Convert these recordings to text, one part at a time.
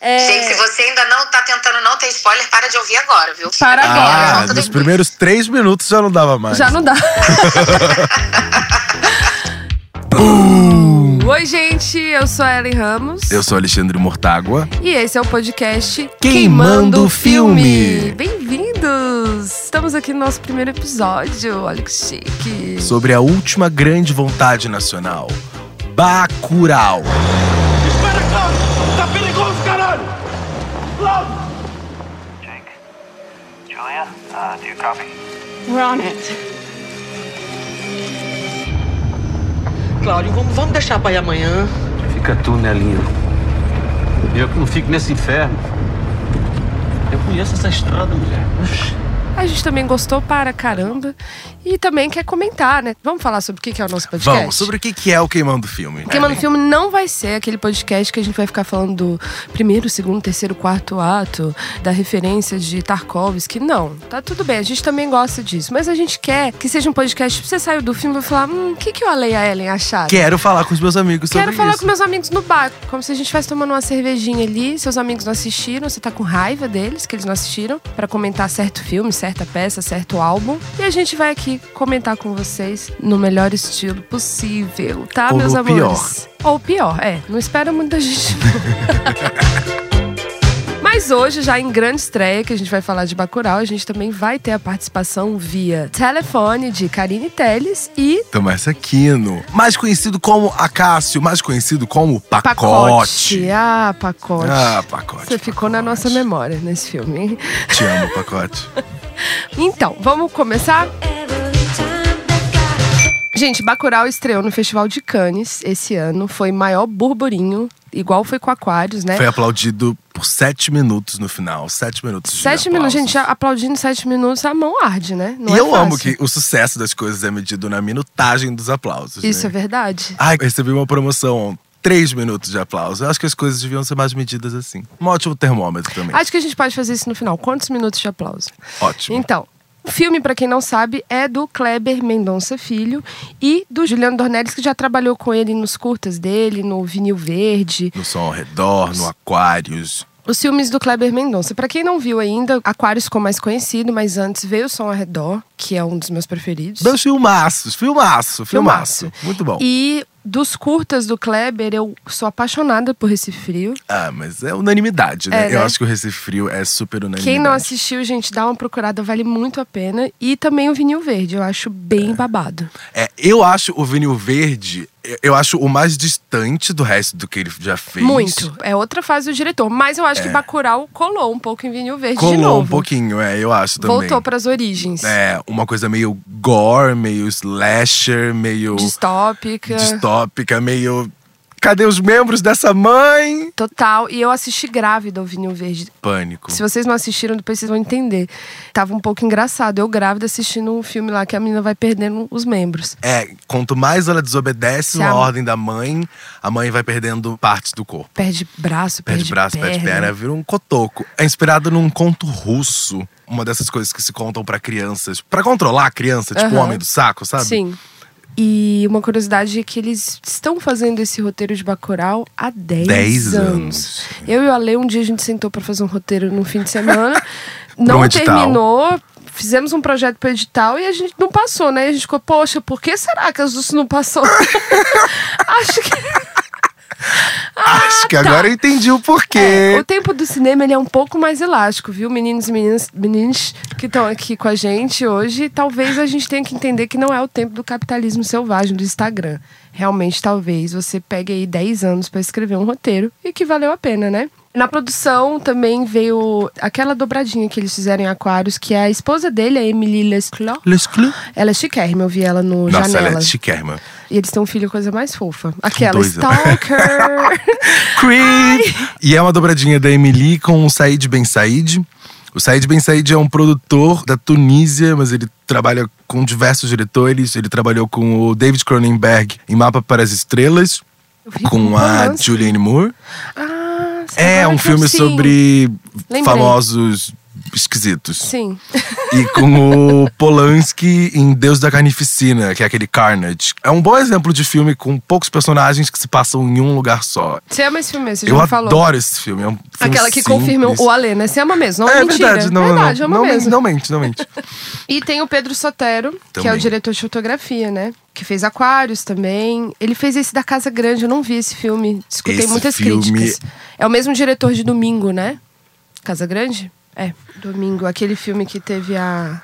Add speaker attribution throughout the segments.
Speaker 1: É,
Speaker 2: Gente, se você ainda não tá tentando não ter spoiler, para de ouvir agora, viu?
Speaker 1: Para agora.
Speaker 3: Ah,
Speaker 2: Volta
Speaker 3: nos primeiros três minutos já não dava mais.
Speaker 1: já não dá. Oi, gente, eu sou a Ellen Ramos.
Speaker 3: Eu sou Alexandre Mortágua.
Speaker 1: E esse é o podcast
Speaker 3: Queimando Filme.
Speaker 1: Bem-vindos! Estamos aqui no nosso primeiro episódio. Olha que chique.
Speaker 3: Sobre a última grande vontade nacional. Bacurau.
Speaker 4: Espera, Cláudio! Tá perigoso, caralho! Cláudio!
Speaker 5: Jake. Julia, uh, do you copy?
Speaker 6: We're on it.
Speaker 7: Cláudio, vamos, vamos deixar pra ir amanhã.
Speaker 8: Fica tu, Nelinho. Eu que não fico nesse inferno. Eu conheço essa estrada, mulher.
Speaker 1: A gente também gostou para caramba. E também quer comentar, né? Vamos falar sobre o que é o nosso podcast?
Speaker 3: Vamos, sobre o que é o Queimando Filme.
Speaker 1: Queimando
Speaker 3: Ellen?
Speaker 1: Filme não vai ser aquele podcast que a gente vai ficar falando do primeiro, segundo, terceiro, quarto ato, da referência de Tarkovsky. Não, tá tudo bem, a gente também gosta disso. Mas a gente quer que seja um podcast você saiu do filme e vai falar: hum, o que, que o Ale e a Ellen acharam?
Speaker 3: Quero falar com os meus amigos sobre
Speaker 1: Quero falar
Speaker 3: isso.
Speaker 1: com meus amigos no bar, como se a gente estivesse tomando uma cervejinha ali, seus amigos não assistiram, você tá com raiva deles, que eles não assistiram, pra comentar certo filme, certa peça, certo álbum. E a gente vai aqui comentar com vocês no melhor estilo possível, tá,
Speaker 3: Ou
Speaker 1: meus
Speaker 3: no
Speaker 1: amores? Ou pior, é. Não espera muita gente, não. Mas hoje, já em grande estreia, que a gente vai falar de Bacurau, a gente também vai ter a participação via telefone de Karine Telles e
Speaker 3: Tomás Aquino, mais conhecido como Acácio, mais conhecido como Pacote.
Speaker 1: Pacote. Ah, Pacote.
Speaker 3: Ah, Pacote.
Speaker 1: Você ficou na
Speaker 3: Pacote.
Speaker 1: nossa memória nesse filme. hein?
Speaker 3: Te amo, Pacote.
Speaker 1: Então, vamos começar? Gente, Bacurau estreou no Festival de Cannes esse ano. Foi maior burburinho, igual foi com Aquários, né?
Speaker 3: Foi aplaudido por sete minutos no final. Sete minutos de
Speaker 1: Sete minutos, gente, aplaudindo sete minutos, a mão arde, né? Não
Speaker 3: e
Speaker 1: é
Speaker 3: eu amo
Speaker 1: fácil.
Speaker 3: que o sucesso das coisas é medido na minutagem dos aplausos.
Speaker 1: Isso é
Speaker 3: né?
Speaker 1: verdade.
Speaker 3: Ai, eu recebi uma promoção. Três minutos de aplauso. Eu acho que as coisas deviam ser mais medidas assim. Um ótimo termômetro também.
Speaker 1: Acho que a gente pode fazer isso no final. Quantos minutos de aplauso?
Speaker 3: Ótimo.
Speaker 1: Então, o filme, pra quem não sabe, é do Kleber Mendonça Filho e do Juliano Dornelles, que já trabalhou com ele nos curtas dele, no Vinil Verde.
Speaker 3: No som ao redor, no Aquários.
Speaker 1: Os filmes do Kleber Mendonça. Pra quem não viu ainda, Aquários ficou mais conhecido, mas antes veio o Som ao Redor, que é um dos meus preferidos.
Speaker 3: Meus filmaços, filmaço, filmaço.
Speaker 1: Filmaço.
Speaker 3: Muito bom.
Speaker 1: E dos curtas do Kleber, eu sou apaixonada por Recife Frio.
Speaker 3: Ah, mas é unanimidade, né?
Speaker 1: É, né?
Speaker 3: Eu acho que o Recife Frio é super unanimidade.
Speaker 1: Quem não assistiu, gente, dá uma procurada, vale muito a pena. E também o Vinil Verde, eu acho bem babado.
Speaker 3: É, eu acho o vinil verde, eu- acho o mais distante do resto do que ele já fez.
Speaker 1: Muito. É outra fase do diretor. Mas eu acho que Bacurau colou um pouco em Vinil Verde de
Speaker 3: Colou
Speaker 1: novo.
Speaker 3: um pouquinho, é, eu acho também.
Speaker 1: Voltou pras origens.
Speaker 3: É, uma coisa meio gore, meio slasher, meio
Speaker 1: Distópica.
Speaker 3: distópica, meio. Cadê os membros dessa mãe?
Speaker 1: Total. E eu assisti grávida o Vinil Verde.
Speaker 3: Pânico.
Speaker 1: Se vocês não assistiram, depois vocês vão entender. Tava um pouco engraçado. Eu grávida assistindo um filme lá que a menina vai perdendo os membros.
Speaker 3: É, quanto mais ela desobedece
Speaker 1: Se
Speaker 3: uma
Speaker 1: a-
Speaker 3: ordem da mãe, a mãe vai perdendo partes do corpo.
Speaker 1: Perde braço, perde,
Speaker 3: Perde braço,
Speaker 1: perna.
Speaker 3: perde perna, vira um cotoco. É inspirado num conto russo. Uma dessas coisas que se contam pra crianças. Pra controlar a criança, tipo o
Speaker 1: Aham.
Speaker 3: homem do saco, sabe?
Speaker 1: Sim. E uma curiosidade é que eles estão fazendo esse roteiro de Bacurau há 10,
Speaker 3: 10
Speaker 1: anos.
Speaker 3: anos.
Speaker 1: Eu e o Ale, um dia a gente sentou pra fazer um roteiro no fim de semana. Não
Speaker 3: um
Speaker 1: terminou. Fizemos um projeto pro edital e a gente não passou, né? E a gente ficou, poxa, por que será que a Zus não passou? Acho que.
Speaker 3: Acho que agora eu entendi o porquê.
Speaker 1: É, o tempo do cinema ele é um pouco mais elástico, viu? Meninos e meninas, meninos que estão aqui com a gente hoje, talvez a gente tenha que entender que não é o tempo do capitalismo selvagem do Instagram. Realmente, talvez você pegue aí 10 anos para escrever um roteiro e que valeu a pena, né? Na produção também veio aquela dobradinha que eles fizeram em Aquários, que é a esposa dele, a Emily Lesclos.
Speaker 3: Lesclu.
Speaker 1: Ela é chiquérrima, eu vi ela no
Speaker 3: Nossa,
Speaker 1: Janela.
Speaker 3: ela é chiquérrima.
Speaker 1: E eles têm um filho, coisa mais fofa. Aquela,
Speaker 3: dois.
Speaker 1: Stalker.
Speaker 3: Creep! E é uma dobradinha da Emily com o Said Ben Said. O Said Ben Said é um produtor da Tunísia, mas ele trabalha com diversos diretores. Ele trabalhou com o David Cronenberg em Mapa para as Estrelas, com a. Julianne Moore.
Speaker 1: Ah,
Speaker 3: É um filme
Speaker 1: sim.
Speaker 3: sobre
Speaker 1: Lembrei.
Speaker 3: famosos esquisitos.
Speaker 1: Sim.
Speaker 3: E com o Polanski em Deus da Carnificina, que é aquele Carnage. É um bom exemplo de filme com poucos personagens que se passam em um lugar só.
Speaker 1: Você ama esse filme? Você já
Speaker 3: Eu
Speaker 1: falou.
Speaker 3: adoro esse filme. É um filme
Speaker 1: Aquela que
Speaker 3: simples.
Speaker 1: confirma o Alê, né? Você ama mesmo, não é,
Speaker 3: É
Speaker 1: mentira.
Speaker 3: verdade, não,
Speaker 1: verdade,
Speaker 3: não,
Speaker 1: ama
Speaker 3: não,
Speaker 1: mesmo.
Speaker 3: não mente, não mente.
Speaker 1: E tem o Pedro Sotero, que é o
Speaker 3: Também.
Speaker 1: diretor de fotografia, né? Que fez Aquários também. Ele fez esse da Casa Grande, eu não vi esse filme. Escutei
Speaker 3: Esse
Speaker 1: muitas
Speaker 3: filme-
Speaker 1: críticas. É o mesmo diretor de Domingo, né? Casa Grande? É, Domingo. Aquele filme que teve a.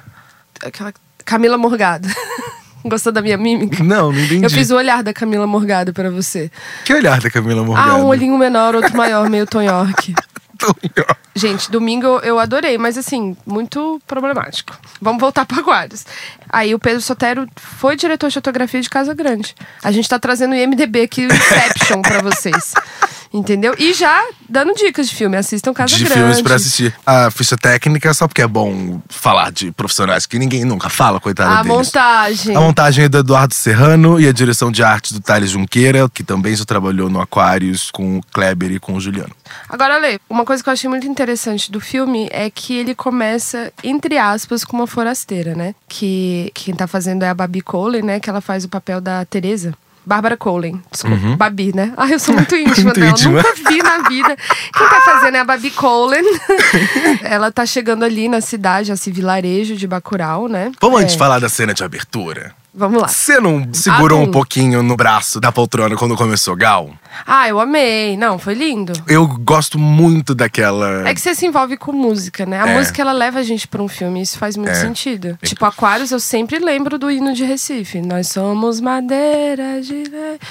Speaker 1: Aquela. Camila Morgado. Gostou da minha mímica?
Speaker 3: Não, não entendi.
Speaker 1: Eu fiz o olhar da Camila Morgado pra você.
Speaker 3: Que olhar da Camila Morgado?
Speaker 1: Ah, um olhinho menor, outro maior, meio Tom York.
Speaker 3: Tonho.
Speaker 1: Gente, domingo eu- adorei, mas assim, muito problemático. Vamos voltar para Aquários. Aí o Pedro Sotero foi diretor de fotografia de Casa Grande. A gente tá trazendo o IMDB aqui, o Inception, pra vocês. Entendeu? E já dando dicas de filme. Assistam Casa
Speaker 3: de
Speaker 1: Grande.
Speaker 3: filmes pra assistir. A ficha técnica, só porque é bom falar de profissionais que ninguém nunca fala, coitada
Speaker 1: A
Speaker 3: deles.
Speaker 1: montagem.
Speaker 3: A montagem é do Eduardo Serrano e a direção de arte do Thales Junqueira, que também já trabalhou no Aquários com o Kleber e com o Juliano.
Speaker 1: Agora, Lê, uma coisa que eu achei muito interessante do filme é que ele começa, entre aspas, com uma forasteira, né? Que quem tá fazendo é a Babi Colen, né? Que ela faz o papel da Teresa. Bárbara Colen, desculpa, Babi, né? Ai, eu sou muito íntima
Speaker 3: Uhum. Muito
Speaker 1: dela,
Speaker 3: íntima.
Speaker 1: nunca vi na vida. Quem tá fazendo é a Babi Colen. ela tá chegando ali na cidade, esse vilarejo de Bacurau, né?
Speaker 3: Vamos
Speaker 1: É,
Speaker 3: antes falar da cena de abertura?
Speaker 1: Vamos lá.
Speaker 3: Você não segurou
Speaker 1: Adum.
Speaker 3: um pouquinho no braço da poltrona quando começou Gal?
Speaker 1: Ah, eu amei. Não, foi lindo.
Speaker 3: Eu gosto muito daquela.
Speaker 1: É que você se envolve com música, né? A
Speaker 3: É.
Speaker 1: música ela leva a gente pra um filme, isso faz muito
Speaker 3: É.
Speaker 1: sentido. Tipo, Aquários, eu sempre lembro do hino de Recife. Nós somos madeira de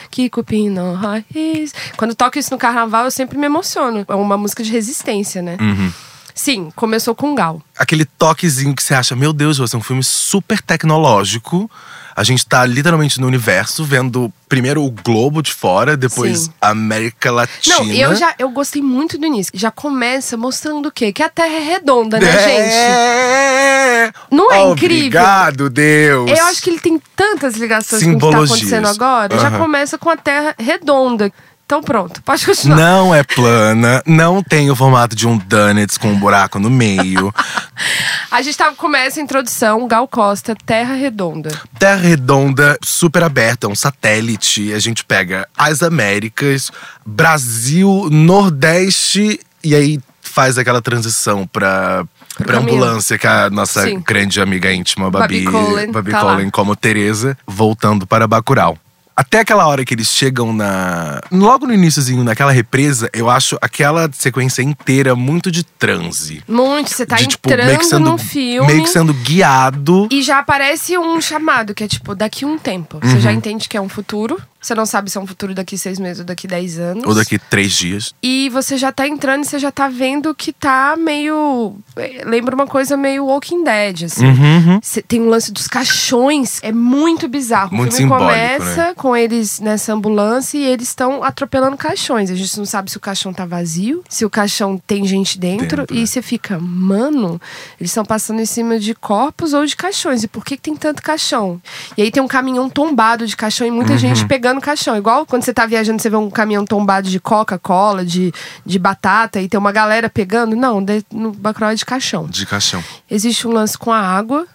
Speaker 1: que cupim não raiz. Quando toco isso no carnaval, eu sempre me emociono. É uma música de resistência, né?
Speaker 3: Uhum.
Speaker 1: Sim, começou com Gal.
Speaker 3: Aquele toquezinho que você acha, meu Deus, vai ser um filme super tecnológico. A gente tá literalmente no universo, vendo primeiro o globo de fora, depois
Speaker 1: Sim.
Speaker 3: a América Latina.
Speaker 1: Não, eu já eu gostei muito do início. Já começa mostrando o quê? Que a Terra é redonda, né, gente?
Speaker 3: É!
Speaker 1: Não é incrível?
Speaker 3: Obrigado, Deus!
Speaker 1: Eu acho que ele tem tantas ligações com o que tá acontecendo agora. Já
Speaker 3: Aham.
Speaker 1: começa com a Terra redonda. Então pronto, pode continuar.
Speaker 3: Não é plana, não tem o formato de um donuts com um buraco no meio.
Speaker 1: A gente tá, começa a introdução, Gal Costa, Terra Redonda.
Speaker 3: Terra redonda, super aberta, um satélite. A gente pega as Américas, Brasil, Nordeste e aí faz aquela transição pra, pra ambulância que a nossa
Speaker 1: Sim.
Speaker 3: grande amiga íntima, Babi,
Speaker 1: Babi Colen,
Speaker 3: Babi
Speaker 1: tá
Speaker 3: Colen
Speaker 1: lá.
Speaker 3: como Teresa, voltando para Bacurau. Até aquela hora que eles chegam na. Logo no iníciozinho, naquela represa, eu acho aquela sequência inteira muito de transe.
Speaker 1: Muito, você tá
Speaker 3: de, tipo,
Speaker 1: entrando
Speaker 3: meio que sendo,
Speaker 1: num filme.
Speaker 3: Meio que sendo guiado.
Speaker 1: E já aparece um chamado, que é tipo, daqui um tempo. Você
Speaker 3: Uhum.
Speaker 1: já entende que é um futuro. Você não sabe se é um futuro daqui seis meses ou daqui dez anos.
Speaker 3: Ou daqui três dias.
Speaker 1: E você já tá entrando e você já tá vendo que tá meio. eh, Lembra uma coisa meio Walking Dead, assim.
Speaker 3: Uhum.
Speaker 1: Cê- tem um lance dos caixões. É muito bizarro.
Speaker 3: Muito
Speaker 1: o filme começa
Speaker 3: né?
Speaker 1: com eles nessa ambulância e eles estão atropelando caixões. A gente não sabe se o caixão tá vazio, se o caixão tem gente dentro.
Speaker 3: Dentro,
Speaker 1: e
Speaker 3: é.
Speaker 1: você fica, mano, eles estão passando em cima de corpos ou de caixões. E por que, que tem tanto caixão? E aí tem um caminhão tombado de caixão e muita
Speaker 3: Uhum.
Speaker 1: gente pegando caixão. Igual quando você tá viajando, você vê um caminhão tombado de Coca-Cola, de, de batata, e tem uma galera pegando. Não, de- no Bacurau é de caixão.
Speaker 3: De caixão.
Speaker 1: Existe um lance com a água,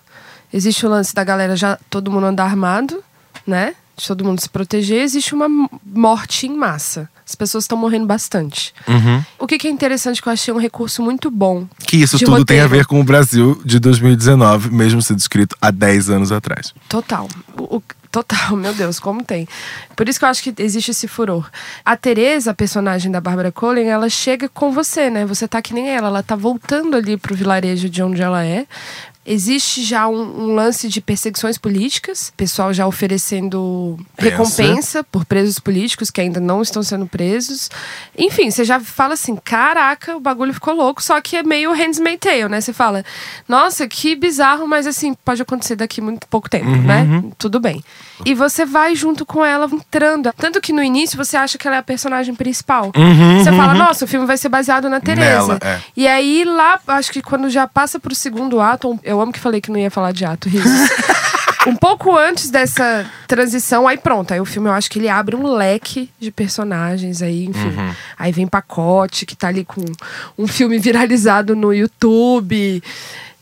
Speaker 1: existe o lance da galera já todo mundo andar armado, né? De todo mundo se proteger, existe uma morte em massa. As pessoas estão morrendo bastante.
Speaker 3: Uhum.
Speaker 1: O que, que é interessante que eu achei um recurso muito bom.
Speaker 3: Que isso tudo tem a
Speaker 1: roteiro.
Speaker 3: ver com o Brasil de 2019, mesmo sendo escrito há 10 anos atrás.
Speaker 1: Total. O- o- total, meu Deus, como tem. Por isso que eu acho que existe esse furor. A Teresa, a personagem da Bárbara Collen, ela chega com você, né? Você tá que nem ela. Ela tá voltando ali pro vilarejo de onde ela é. Existe já um, um lance de perseguições políticas, pessoal já oferecendo
Speaker 3: Pensa.
Speaker 1: recompensa por presos políticos que ainda não estão sendo presos. Enfim, você já fala assim: caraca, o bagulho ficou louco, só que é meio Handmaid's Tale, né? Você fala, nossa, que bizarro, mas assim, pode acontecer daqui muito pouco tempo, né? Tudo bem. E você vai junto com ela entrando. Tanto que no início você acha que ela é a personagem principal. você fala, nossa, o filme vai ser baseado na Teresa.
Speaker 3: Nela, é.
Speaker 1: E aí lá, acho que quando já passa pro segundo ato, eu amo que falei que não ia falar de ato, risos. Um pouco antes dessa transição, aí pronto. Aí o filme eu acho que ele abre um leque de personagens aí, enfim.
Speaker 3: Uhum.
Speaker 1: Aí vem pacote, que tá ali com um filme viralizado no YouTube.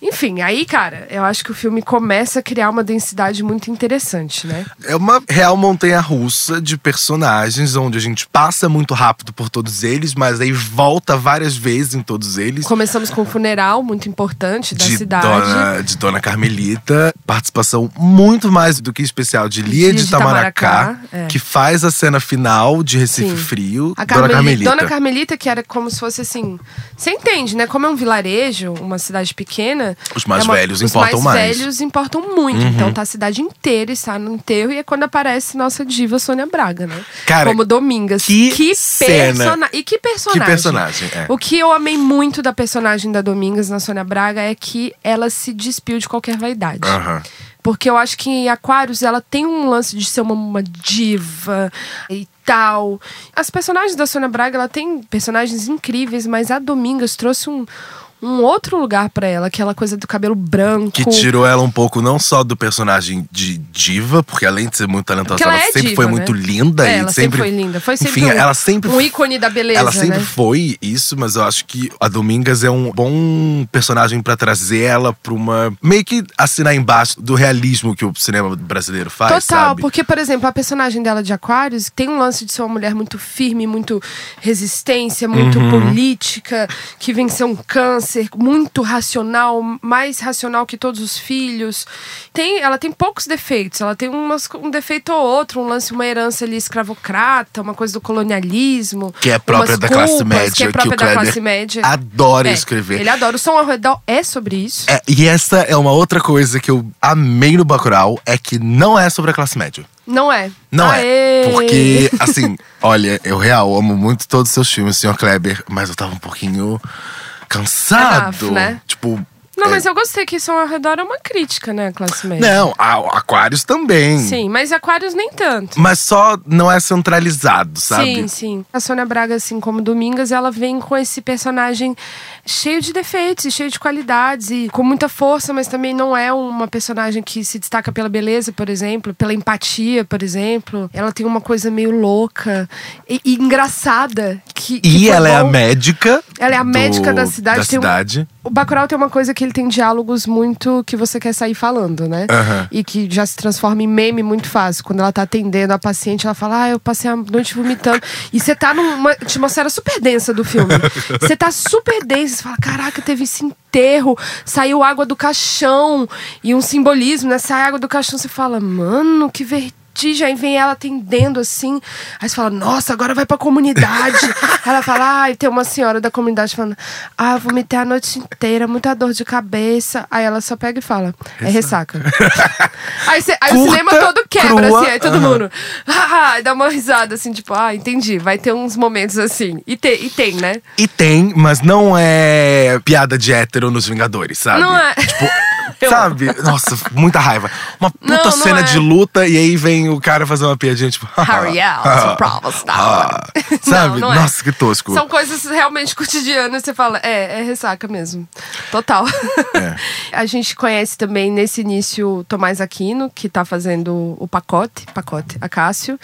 Speaker 1: Enfim, aí, cara, eu acho que o filme começa a criar uma densidade muito interessante, né?
Speaker 3: É uma real montanha russa de personagens, onde a gente passa muito rápido por todos eles, mas aí volta várias vezes em todos eles.
Speaker 1: Começamos com um funeral muito importante da
Speaker 3: de
Speaker 1: cidade.
Speaker 3: Dona, de Dona Carmelita, participação muito mais do que especial de Lia de
Speaker 1: de
Speaker 3: Itamaracá,
Speaker 1: Itamaracá, é.
Speaker 3: que faz a cena final de Recife
Speaker 1: Sim.
Speaker 3: Frio.
Speaker 1: A
Speaker 3: Dona
Speaker 1: Carmeli-
Speaker 3: Carmelita.
Speaker 1: Dona Carmelita, que era como se fosse assim. Você entende, né? Como é um vilarejo, uma cidade pequena.
Speaker 3: Os mais
Speaker 1: é uma-
Speaker 3: velhos
Speaker 1: os
Speaker 3: importam mais.
Speaker 1: mais velhos importam muito.
Speaker 3: Uhum.
Speaker 1: Então tá a cidade inteira está no enterro e é quando aparece nossa diva Sônia Braga, né?
Speaker 3: Cara,
Speaker 1: como Domingas.
Speaker 3: que cena.
Speaker 1: persona- E que personagem.
Speaker 3: Que personagem, é.
Speaker 1: O que eu amei muito da personagem da Domingas na Sônia Braga é que ela se despiu de qualquer vaidade.
Speaker 3: Aham.
Speaker 1: Porque eu acho que em Aquários ela tem um lance de ser uma, uma diva e tal. As personagens da Sônia Braga, ela tem personagens incríveis, mas a Domingas trouxe um, um outro lugar pra ela, aquela coisa do cabelo branco.
Speaker 3: Que tirou ela um pouco, não só do personagem de diva, porque além de ser muito talentosa,
Speaker 1: ela
Speaker 3: ela,
Speaker 1: é
Speaker 3: sempre
Speaker 1: diva,
Speaker 3: foi
Speaker 1: né?
Speaker 3: muito linda.
Speaker 1: É,
Speaker 3: e
Speaker 1: ela sempre foi linda. Foi sempre
Speaker 3: Enfim,
Speaker 1: um-
Speaker 3: ela sempre
Speaker 1: um ícone da beleza,
Speaker 3: Ela sempre
Speaker 1: né?
Speaker 3: foi isso, mas eu acho que a Domingas é um bom personagem pra trazer ela pra uma. meio que assinar embaixo do realismo que o cinema brasileiro faz.
Speaker 1: Total,
Speaker 3: sabe?
Speaker 1: porque, por exemplo, a personagem dela de Aquários tem um lance de ser uma mulher muito firme, muito resistência, muito
Speaker 3: Uhum.
Speaker 1: política, que venceu um câncer, muito racional, mais racional que todos os filhos. Tem, ela tem poucos defeitos, ela tem umas- um defeito ou outro, um lance, uma herança ali escravocrata, uma coisa do colonialismo.
Speaker 3: Que é própria da classe
Speaker 1: culpas,
Speaker 3: média,
Speaker 1: Que é
Speaker 3: que
Speaker 1: própria
Speaker 3: o
Speaker 1: da classe média.
Speaker 3: adora
Speaker 1: É,
Speaker 3: escrever.
Speaker 1: Ele adora. O som ao redor é sobre isso.
Speaker 3: É, e essa é uma outra coisa que eu amei no Bacurau, é que não é sobre a classe média.
Speaker 1: Não é.
Speaker 3: Não
Speaker 1: Aê!
Speaker 3: é. Porque, assim, olha, eu real amo muito todos os seus filmes, Sr. Kleber, mas eu tava um pouquinho cansado.
Speaker 1: Enough, né?
Speaker 3: Tipo.
Speaker 1: Não,
Speaker 3: é-
Speaker 1: mas eu gostei que som ao redor é uma crítica, né, classe média.
Speaker 3: Não, a- Aquários também.
Speaker 1: Sim, mas Aquários nem tanto.
Speaker 3: Mas só não é centralizado, sabe?
Speaker 1: Sim, sim. A Sônia Braga, assim como Domingas, ela vem com esse personagem cheio de defeitos cheio de qualidades e com muita força, mas também não é uma personagem que se destaca pela beleza, por exemplo, pela empatia, por exemplo. Ela tem uma coisa meio louca e, e engraçada. Que, que
Speaker 3: E
Speaker 1: foi
Speaker 3: ela é a
Speaker 1: bom.
Speaker 3: médica.
Speaker 1: Ela é a
Speaker 3: do-
Speaker 1: médica da cidade.
Speaker 3: Da
Speaker 1: tem um-
Speaker 3: cidade.
Speaker 1: O Bacurau tem uma coisa que ele tem diálogos muito que você quer sair falando, né?
Speaker 3: Aham.
Speaker 1: E que já se transforma em meme muito fácil. Quando ela tá atendendo a paciente, ela fala: Ah, eu passei a noite vomitando. E você tá numa atmosfera super densa do filme. Você tá super densa. Você fala: Caraca, teve esse enterro, saiu água do caixão. E um simbolismo, né? Sai água do caixão, você fala: Mano, que vertigem. Aí vem ela atendendo assim. Aí você fala, nossa, agora vai pra comunidade. ela fala, ai, tem uma senhora da comunidade falando, ah, vomitei a noite inteira, muita dor de cabeça. Aí ela só pega e fala, é ressaca. aí cê- aí o
Speaker 3: Curta,
Speaker 1: cinema todo quebra,
Speaker 3: crua,
Speaker 1: assim, aí todo
Speaker 3: aham.
Speaker 1: mundo ah, dá uma risada, assim, tipo, ah, entendi. Vai ter uns momentos assim. E, te, e tem, né?
Speaker 3: E tem, mas não é piada de hétero nos Vingadores, sabe?
Speaker 1: Não é. Eu-
Speaker 3: Sabe? Nossa, muita raiva. Uma puta
Speaker 1: Não, não
Speaker 3: cena
Speaker 1: é.
Speaker 3: de luta e aí vem o cara fazer uma piadinha, tipo.
Speaker 1: Ariel, some problems now.
Speaker 3: Sabe?
Speaker 1: Não, é.
Speaker 3: Nossa, que tosco.
Speaker 1: São coisas realmente cotidianas. Você fala, é, é ressaca mesmo. Total.
Speaker 3: É.
Speaker 1: A gente conhece também nesse início Tomás Aquino, que tá fazendo o pacote, pacote, Acácio,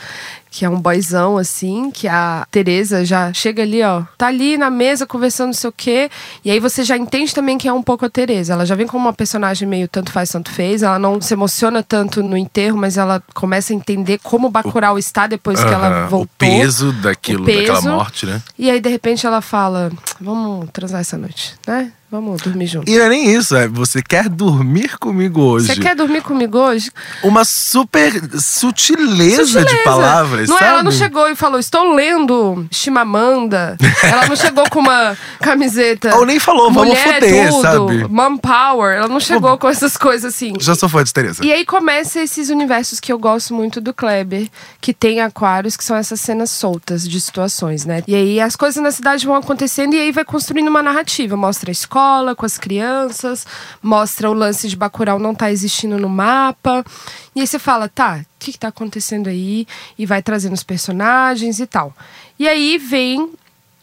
Speaker 1: que é um boyzão assim, que a Tereza já chega ali, ó, tá ali na mesa conversando não sei o quê, e aí você já entende também que é um pouco a Tereza. Ela já vem como uma personagem meio tanto faz, tanto fez, ela não se emociona tanto no enterro, mas ela começa a entender como o Bacurau está depois que ela voltou.
Speaker 3: O peso daquilo,
Speaker 1: O peso.
Speaker 3: daquela morte, né?
Speaker 1: E aí, de repente, ela fala: Vamos transar essa noite, né? Vamos dormir junto.
Speaker 3: E não é nem isso, é você quer dormir comigo hoje.
Speaker 1: Você quer dormir comigo hoje?
Speaker 3: Uma super sutileza, de
Speaker 1: Sutileza.
Speaker 3: palavras,
Speaker 1: não, é,
Speaker 3: sabe?
Speaker 1: Ela não chegou e falou: Estou lendo Chimamanda. ela não chegou com uma camiseta.
Speaker 3: Ou nem falou, vamos
Speaker 1: Mulher
Speaker 3: foder,
Speaker 1: tudo,
Speaker 3: sabe?
Speaker 1: Mom Power. Ela não chegou com essas coisas assim.
Speaker 3: Já sou fã de Tereza.
Speaker 1: E aí começa esses universos que eu gosto muito do Kleber, que tem aquários, que são essas cenas soltas de situações, né? E aí as coisas na cidade vão acontecendo e aí vai construindo uma narrativa. Mostra a escola com as crianças, mostra o lance de Bacurau não tá existindo no mapa. E aí você fala, tá, o que, que tá acontecendo aí? E vai trazendo os personagens e tal. E aí vem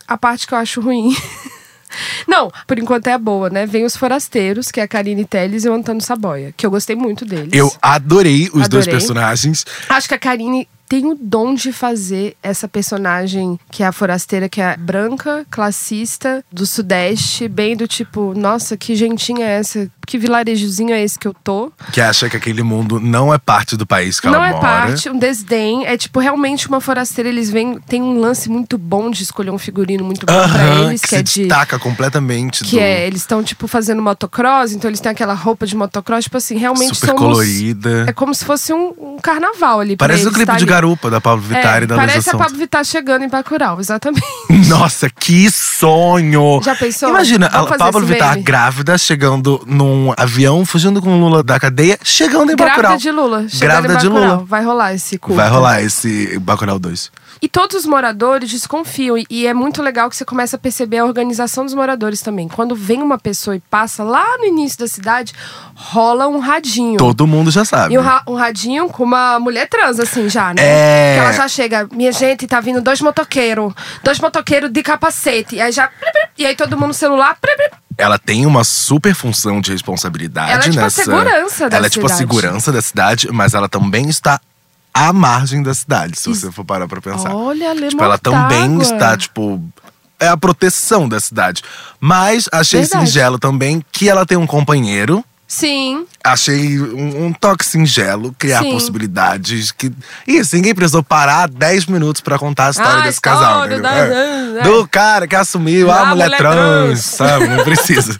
Speaker 1: a parte que eu acho ruim. Não, por enquanto é a boa, né? Vem os Forasteiros, que é a Karine Telles e o Antônio Saboia, que eu gostei muito deles.
Speaker 3: Eu adorei os dois
Speaker 1: Adorei.
Speaker 3: personagens.
Speaker 1: Acho que a Karine tem o dom de fazer essa personagem que é a forasteira, que é branca, classista, do Sudeste, bem do tipo, nossa, que gentinha é essa? Que vilarejozinho é esse que eu tô?
Speaker 3: Que acha que aquele mundo não é parte do país que
Speaker 1: Não
Speaker 3: ela
Speaker 1: é
Speaker 3: mora.
Speaker 1: parte, um desdém. É tipo, realmente uma forasteira, eles vêm. Tem um lance muito bom de escolher um figurino muito bom pra
Speaker 3: Aham,
Speaker 1: eles,
Speaker 3: que,
Speaker 1: que,
Speaker 3: se
Speaker 1: é de.
Speaker 3: destaca completamente
Speaker 1: Que
Speaker 3: do
Speaker 1: é, eles estão, tipo, fazendo motocross, então eles têm aquela roupa de motocross, tipo assim, realmente
Speaker 3: super
Speaker 1: somos.
Speaker 3: colorida.
Speaker 1: É como se fosse um, um carnaval ali. pra
Speaker 3: Parece o
Speaker 1: eles,
Speaker 3: clipe
Speaker 1: tá
Speaker 3: de
Speaker 1: ali.
Speaker 3: Garupa, da Pablo Vittar
Speaker 1: É,
Speaker 3: e da
Speaker 1: parece a Pablo Vittar chegando em Bacurau, exatamente.
Speaker 3: Nossa, que sonho!
Speaker 1: Já pensou?
Speaker 3: Imagina
Speaker 1: Vamos
Speaker 3: a Pablo Vittar
Speaker 1: meme?
Speaker 3: grávida chegando num avião, fugindo com o Lula da cadeia, chegando em
Speaker 1: Grávida
Speaker 3: Bacurau.
Speaker 1: de Lula.
Speaker 3: Grávida de. Lula.
Speaker 1: Vai rolar esse culto.
Speaker 3: Vai rolar esse Bacurau 2.
Speaker 1: E todos os moradores desconfiam. E- é muito legal que você começa a perceber a organização dos moradores também. Quando vem uma pessoa e passa lá no início da cidade, rola um radinho.
Speaker 3: Todo mundo já sabe.
Speaker 1: E um, ra- um radinho com uma mulher trans, assim, já, né?
Speaker 3: É.
Speaker 1: Que ela já chega, minha gente, tá vindo dois motoqueiros. Dois motoqueiros de capacete. E aí já. E aí todo mundo no celular.
Speaker 3: Ela tem uma super função de responsabilidade
Speaker 1: Ela é tipo a
Speaker 3: nessa.
Speaker 1: segurança da
Speaker 3: Ela é tipo a segurança da cidade, mas ela também está à margem da cidade, se você for parar pra pensar.
Speaker 1: Olha, Lê
Speaker 3: Tipo, ela também está, tipo. É a proteção da cidade. Mas achei
Speaker 1: Verdade.
Speaker 3: singelo também que ela tem um companheiro.
Speaker 1: Sim.
Speaker 3: Achei um, um toque singelo, criar
Speaker 1: Sim.
Speaker 3: possibilidades. que Isso, ninguém precisou parar 10 minutos pra contar a história
Speaker 1: Ah,
Speaker 3: desse
Speaker 1: história
Speaker 3: casal. entendeu?
Speaker 1: da-
Speaker 3: É. Do cara que assumiu a
Speaker 1: Da
Speaker 3: mulher,
Speaker 1: mulher
Speaker 3: trans,
Speaker 1: trans.
Speaker 3: sabe? Não precisa.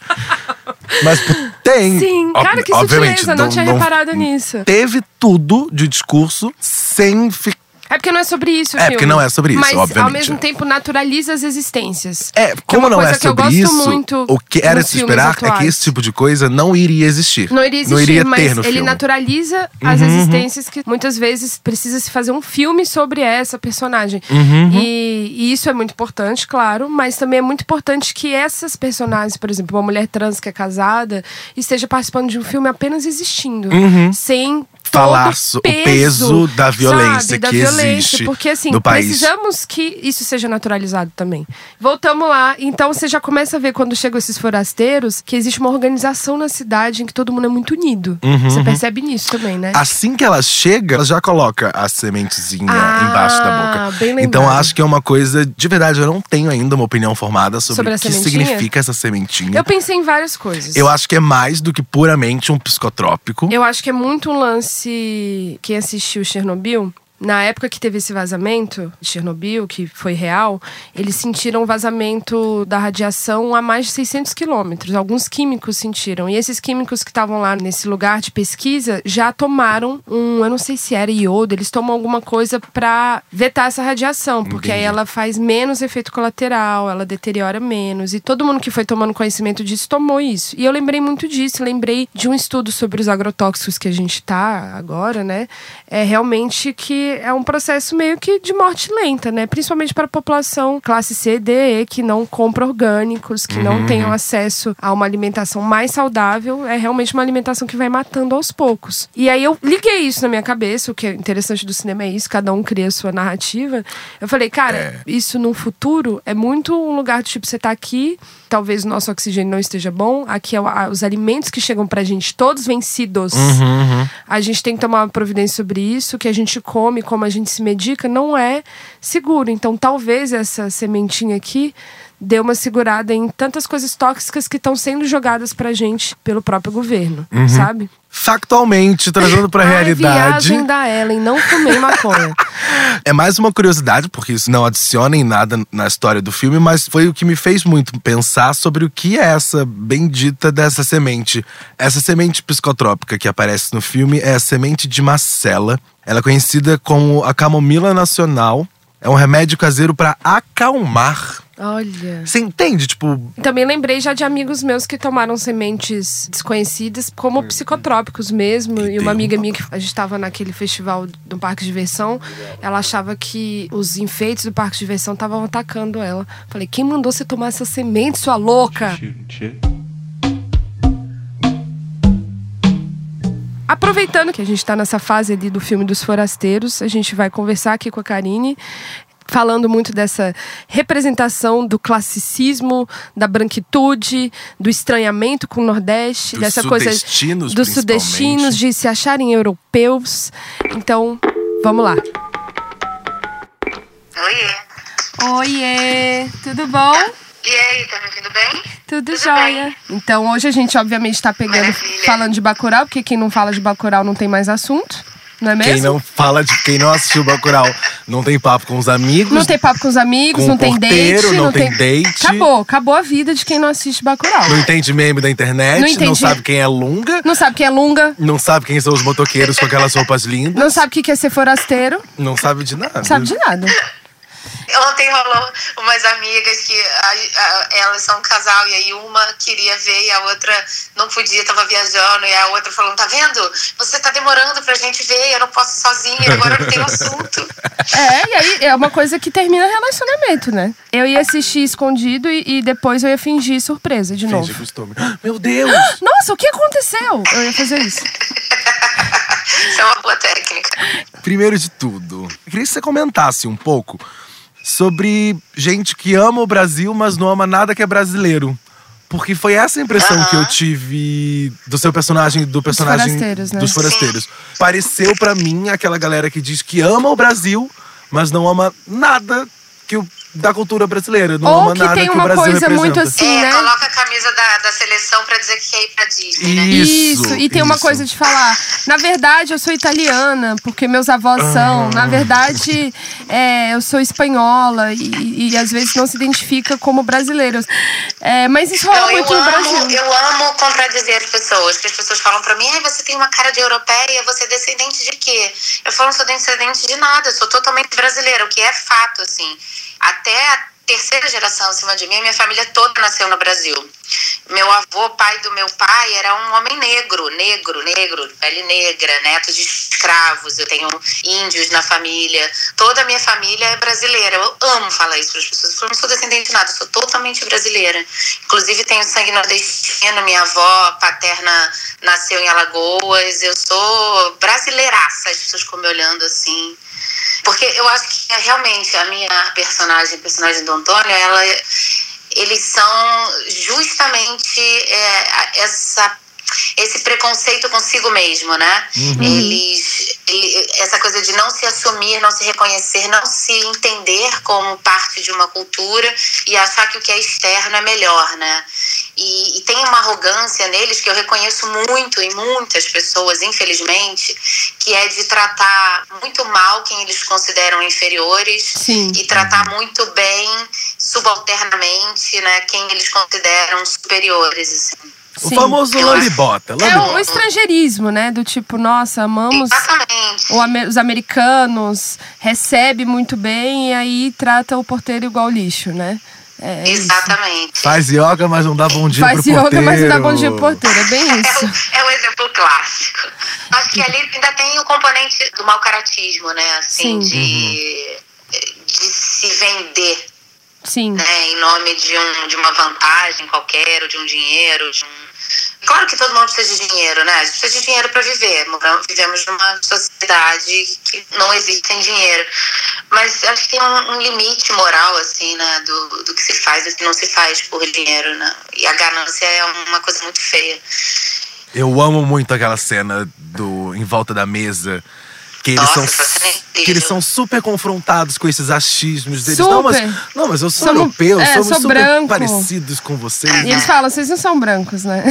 Speaker 3: Mas tem.
Speaker 1: Sim.
Speaker 3: Ob-
Speaker 1: Cara, que
Speaker 3: obviamente,
Speaker 1: sutileza. Não, tinha reparado nisso.
Speaker 3: Teve tudo de discurso sem ficar.
Speaker 1: É porque não é sobre isso,
Speaker 3: É,
Speaker 1: filme.
Speaker 3: porque não é sobre isso,
Speaker 1: Mas, ao
Speaker 3: obviamente.
Speaker 1: mesmo tempo, naturaliza as existências.
Speaker 3: É,
Speaker 1: Que
Speaker 3: como não é sobre
Speaker 1: gosto
Speaker 3: isso,
Speaker 1: muito
Speaker 3: o que era de se esperar é que
Speaker 1: atuais.
Speaker 3: esse tipo de coisa não iria existir.
Speaker 1: Não iria existir,
Speaker 3: Não iria
Speaker 1: mas
Speaker 3: ter no
Speaker 1: ele
Speaker 3: filme.
Speaker 1: naturaliza as
Speaker 3: Uhum,
Speaker 1: existências que muitas vezes precisa se fazer um filme sobre essa personagem.
Speaker 3: Uhum,
Speaker 1: E, e isso é muito importante, claro, mas também é muito importante que essas personagens, por exemplo, uma mulher trans que é casada, esteja participando de um filme apenas existindo, sem
Speaker 3: Uhum. Falar
Speaker 1: o
Speaker 3: so- o peso da violência
Speaker 1: sabe, da
Speaker 3: que
Speaker 1: violência,
Speaker 3: existe
Speaker 1: porque assim,
Speaker 3: no país.
Speaker 1: precisamos que isso seja naturalizado também. Voltamos lá, então você já começa a ver quando chegam esses forasteiros que existe uma organização na cidade em que todo mundo é muito unido.
Speaker 3: Uhum,
Speaker 1: Você percebe nisso também, né?
Speaker 3: Assim que ela chega, ela já coloca a sementezinha
Speaker 1: Ah,
Speaker 3: embaixo da boca. então acho que é uma coisa, de verdade, eu não tenho ainda uma opinião formada sobre, o que significa essa sementinha.
Speaker 1: Eu pensei em várias coisas.
Speaker 3: Eu acho que é mais do que puramente um psicotrópico.
Speaker 1: Eu acho que é muito um lance. Quem assistiu Chernobyl, na época que teve esse vazamento de Chernobyl, que foi real, eles sentiram o vazamento da radiação a mais de 600 quilômetros. Alguns químicos sentiram. E esses químicos que estavam lá nesse lugar de pesquisa já tomaram um. Eu não sei se era iodo, eles tomam alguma coisa pra vetar essa radiação, porque aí
Speaker 3: Entendi.
Speaker 1: ela faz menos efeito colateral, ela deteriora menos. E todo mundo que foi tomando conhecimento disso tomou isso. E eu lembrei muito disso, lembrei de um estudo sobre os agrotóxicos que a gente tá agora, né? É realmente que é um processo meio que de morte lenta, né? Principalmente para a população classe C, D, E, que não compra orgânicos, que não tenham acesso a uma alimentação mais saudável. É realmente uma alimentação que vai matando aos poucos. E aí eu liguei isso na minha cabeça, o que é interessante do cinema é isso, cada um cria a sua narrativa. Eu falei, cara, isso no futuro é muito um lugar de tipo, você tá aqui, talvez o nosso oxigênio não esteja bom, aqui é o- a- os alimentos que chegam pra gente, todos vencidos. A gente tem que tomar uma providência sobre isso, que a gente come, como a gente se medica, não é seguro. Então, talvez essa sementinha aqui dê uma segurada em tantas coisas tóxicas que estão sendo jogadas pra gente pelo próprio governo, sabe?
Speaker 3: Factualmente, trazendo pra
Speaker 1: Ai,
Speaker 3: realidade.
Speaker 1: viagem da Ellen, não fumei maconha.
Speaker 3: É mais uma curiosidade, porque isso não adiciona em nada na história do filme, mas foi o que me fez muito pensar sobre o que é essa bendita dessa semente. Essa semente psicotrópica que aparece no filme é a semente de macela. Ela é conhecida como a camomila nacional. É um remédio caseiro para acalmar.
Speaker 1: Olha.
Speaker 3: Você entende? Tipo,
Speaker 1: Também lembrei já de amigos meus que tomaram sementes desconhecidas como psicotrópicos mesmo. E uma amiga minha que a gente estava naquele festival do parque de diversão, ela achava que os enfeites do parque de diversão estavam atacando ela. Falei, quem mandou você tomar essa semente, sua louca? Aproveitando que a gente tá nessa fase ali do filme dos forasteiros, a gente vai conversar aqui com a Karine. Falando muito dessa representação do classicismo, da branquitude, do estranhamento com o Nordeste,
Speaker 3: Dos
Speaker 1: dessa coisa
Speaker 3: sudestinos,
Speaker 1: dos sudestinos de se acharem europeus. Então, vamos lá.
Speaker 2: Oiê.
Speaker 1: Oiê, tudo bom?
Speaker 2: E aí, tá me ouvindo bem?
Speaker 1: Tudo,
Speaker 2: Tudo
Speaker 1: jóia.
Speaker 2: bem.
Speaker 1: Então, hoje a gente obviamente tá pegando,
Speaker 2: Maravilha.
Speaker 1: falando de Bacurau, porque quem não fala de Bacurau não tem mais assunto, não é mesmo?
Speaker 3: Quem não fala de quem não assistiu Bacurau, não tem papo com os amigos.
Speaker 1: Não tem papo com os amigos,
Speaker 3: Com
Speaker 1: não tem
Speaker 3: porteiro,
Speaker 1: date.
Speaker 3: não tem date.
Speaker 1: Acabou, acabou a vida de quem não assiste Bacurau.
Speaker 3: Não entende meme da internet,
Speaker 1: Não
Speaker 3: não, sabe quem é Lunga,
Speaker 1: Não sabe quem é lunga,
Speaker 3: não sabe quem são os motoqueiros com aquelas roupas lindas,
Speaker 1: não sabe o que que é ser forasteiro,
Speaker 3: não sabe de nada.
Speaker 1: não sabe de nada.
Speaker 2: Ontem rolou umas amigas que a- a- elas são um casal e aí uma queria ver e a outra não podia, tava viajando e a outra falando, tá vendo? Você tá demorando pra gente ver, eu não posso sozinha, agora eu não tenho assunto.
Speaker 1: É, e aí é uma coisa que termina relacionamento, né? Eu ia assistir escondido e, e depois eu ia fingir surpresa de
Speaker 3: Finge
Speaker 1: novo.
Speaker 3: costume. Meu Deus!
Speaker 1: Nossa, o que aconteceu? Eu ia fazer isso.
Speaker 2: Isso é uma boa técnica.
Speaker 3: Primeiro de tudo, eu queria que você comentasse um pouco sobre gente que ama o Brasil, mas não ama nada que é brasileiro. Porque foi essa a impressão que eu tive do seu personagem, do personagem
Speaker 1: forasteiros, né?
Speaker 3: dos forasteiros. Pareceu pra mim aquela galera que diz que ama o Brasil, mas não ama nada que o, da cultura brasileira. Não
Speaker 1: Ou
Speaker 3: ama
Speaker 1: que
Speaker 3: nada
Speaker 1: tem
Speaker 3: que
Speaker 1: uma coisa muito
Speaker 3: representa.
Speaker 1: assim,
Speaker 2: é,
Speaker 1: né?
Speaker 2: coloca a camisa da, da seleção pra dizer que quer ir pra Disney, né?
Speaker 3: Isso,
Speaker 1: e tem uma
Speaker 3: isso.
Speaker 1: coisa de falar. Na verdade, eu sou italiana, porque meus avós são.
Speaker 3: Ah.
Speaker 1: Na verdade, é, eu sou espanhola e, e às vezes não se identifica como brasileiro. É, mas isso rola muito no Brasil.
Speaker 2: amo, eu amo contradizer as pessoas, que as pessoas falam pra mim, ai, você tem uma cara de europeia, você é descendente de quê? Eu falo, não sou descendente de nada, eu sou totalmente brasileira, o que é fato, assim. Até a terceira geração acima de mim, minha família toda nasceu no Brasil. Meu avô, pai do meu pai, era um homem negro, negro, negro, pele negra, neto de escravos. Eu tenho índios na família. Toda a minha família é brasileira. Eu amo falar isso para as pessoas. Eu não sou descendente de nada, eu sou totalmente brasileira. Inclusive, tenho sangue nordestino. Minha avó paterna nasceu em Alagoas. Eu sou brasileiraça. As pessoas ficam me olhando assim. Porque eu acho que realmente a minha personagem, a personagem do Antônio, ela, eles são justamente é, essa esse preconceito consigo mesmo, né? Eles, ele- essa coisa de não se assumir, não se reconhecer, não se entender como parte de uma cultura e achar que o que é externo é melhor, né? E, e tem uma arrogância neles que eu reconheço muito em muitas pessoas, infelizmente, que é de tratar muito mal quem eles consideram inferiores
Speaker 1: Sim.
Speaker 2: e tratar muito bem, subalternamente, né, quem eles consideram superiores, assim.
Speaker 3: O
Speaker 1: Sim.
Speaker 3: famoso
Speaker 2: Eu-
Speaker 3: lambibota.
Speaker 1: É o,
Speaker 3: lambibota.
Speaker 1: o estrangeirismo, né? Do tipo, nossa, amamos o os americanos, recebe muito bem e aí trata o porteiro igual lixo, né? É isso.
Speaker 2: Exatamente.
Speaker 3: Faz yoga, mas não dá bom dia
Speaker 1: Faz
Speaker 3: pro
Speaker 1: yoga,
Speaker 3: porteiro.
Speaker 1: mas não dá bom dia pro porteiro. É bem
Speaker 2: É
Speaker 1: isso.
Speaker 2: o, é o exemplo clássico. Acho que ali ainda tem o componente do mau caratismo, né? Assim,
Speaker 1: Sim.
Speaker 2: de, de se vender,
Speaker 1: Sim.
Speaker 2: né? Em nome de, um, de uma vantagem qualquer, ou de um dinheiro, de um... Claro que todo mundo precisa de dinheiro, né? A gente precisa de dinheiro para viver. Vivemos numa sociedade que não existe sem dinheiro. Mas acho que tem um, um limite moral, assim, né? Do, do que se faz e do que não se faz por dinheiro, né? E a ganância é uma coisa muito feia.
Speaker 3: Eu amo muito aquela cena do Em Volta da Mesa. Que eles,
Speaker 2: Nossa,
Speaker 3: são, que eles são super confrontados com esses achismos deles.
Speaker 1: Super.
Speaker 3: Não, mas, não, mas eu sou
Speaker 1: Somos-
Speaker 3: europeu,
Speaker 1: é,
Speaker 3: somos
Speaker 1: sou
Speaker 3: super
Speaker 1: branco.
Speaker 3: parecidos com vocês.
Speaker 1: E eles falam, vocês não são brancos, né?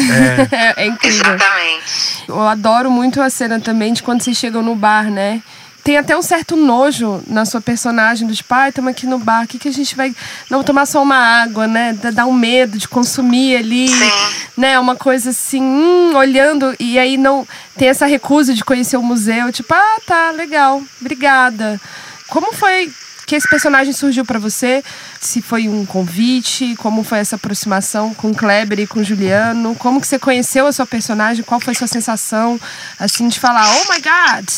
Speaker 1: É, é incrível.
Speaker 2: Exatamente.
Speaker 1: Eu adoro muito a cena também de quando vocês chegam no bar, né? Tem até um certo nojo na sua personagem, do tipo, ai, estamos aqui no bar, o que, que a gente vai. Não, tomar só uma água, né? Dá- Dá um medo de consumir ali,
Speaker 2: Sim.
Speaker 1: né? Uma coisa assim, hum, olhando, e aí não tem essa recusa de conhecer o museu, tipo, ah, tá, legal, obrigada. Como foi que esse personagem surgiu pra você? Se foi um convite, como foi essa aproximação com Kleber e com Juliano? Como que você conheceu a sua personagem? Qual foi a sua sensação, assim, de falar, oh my God?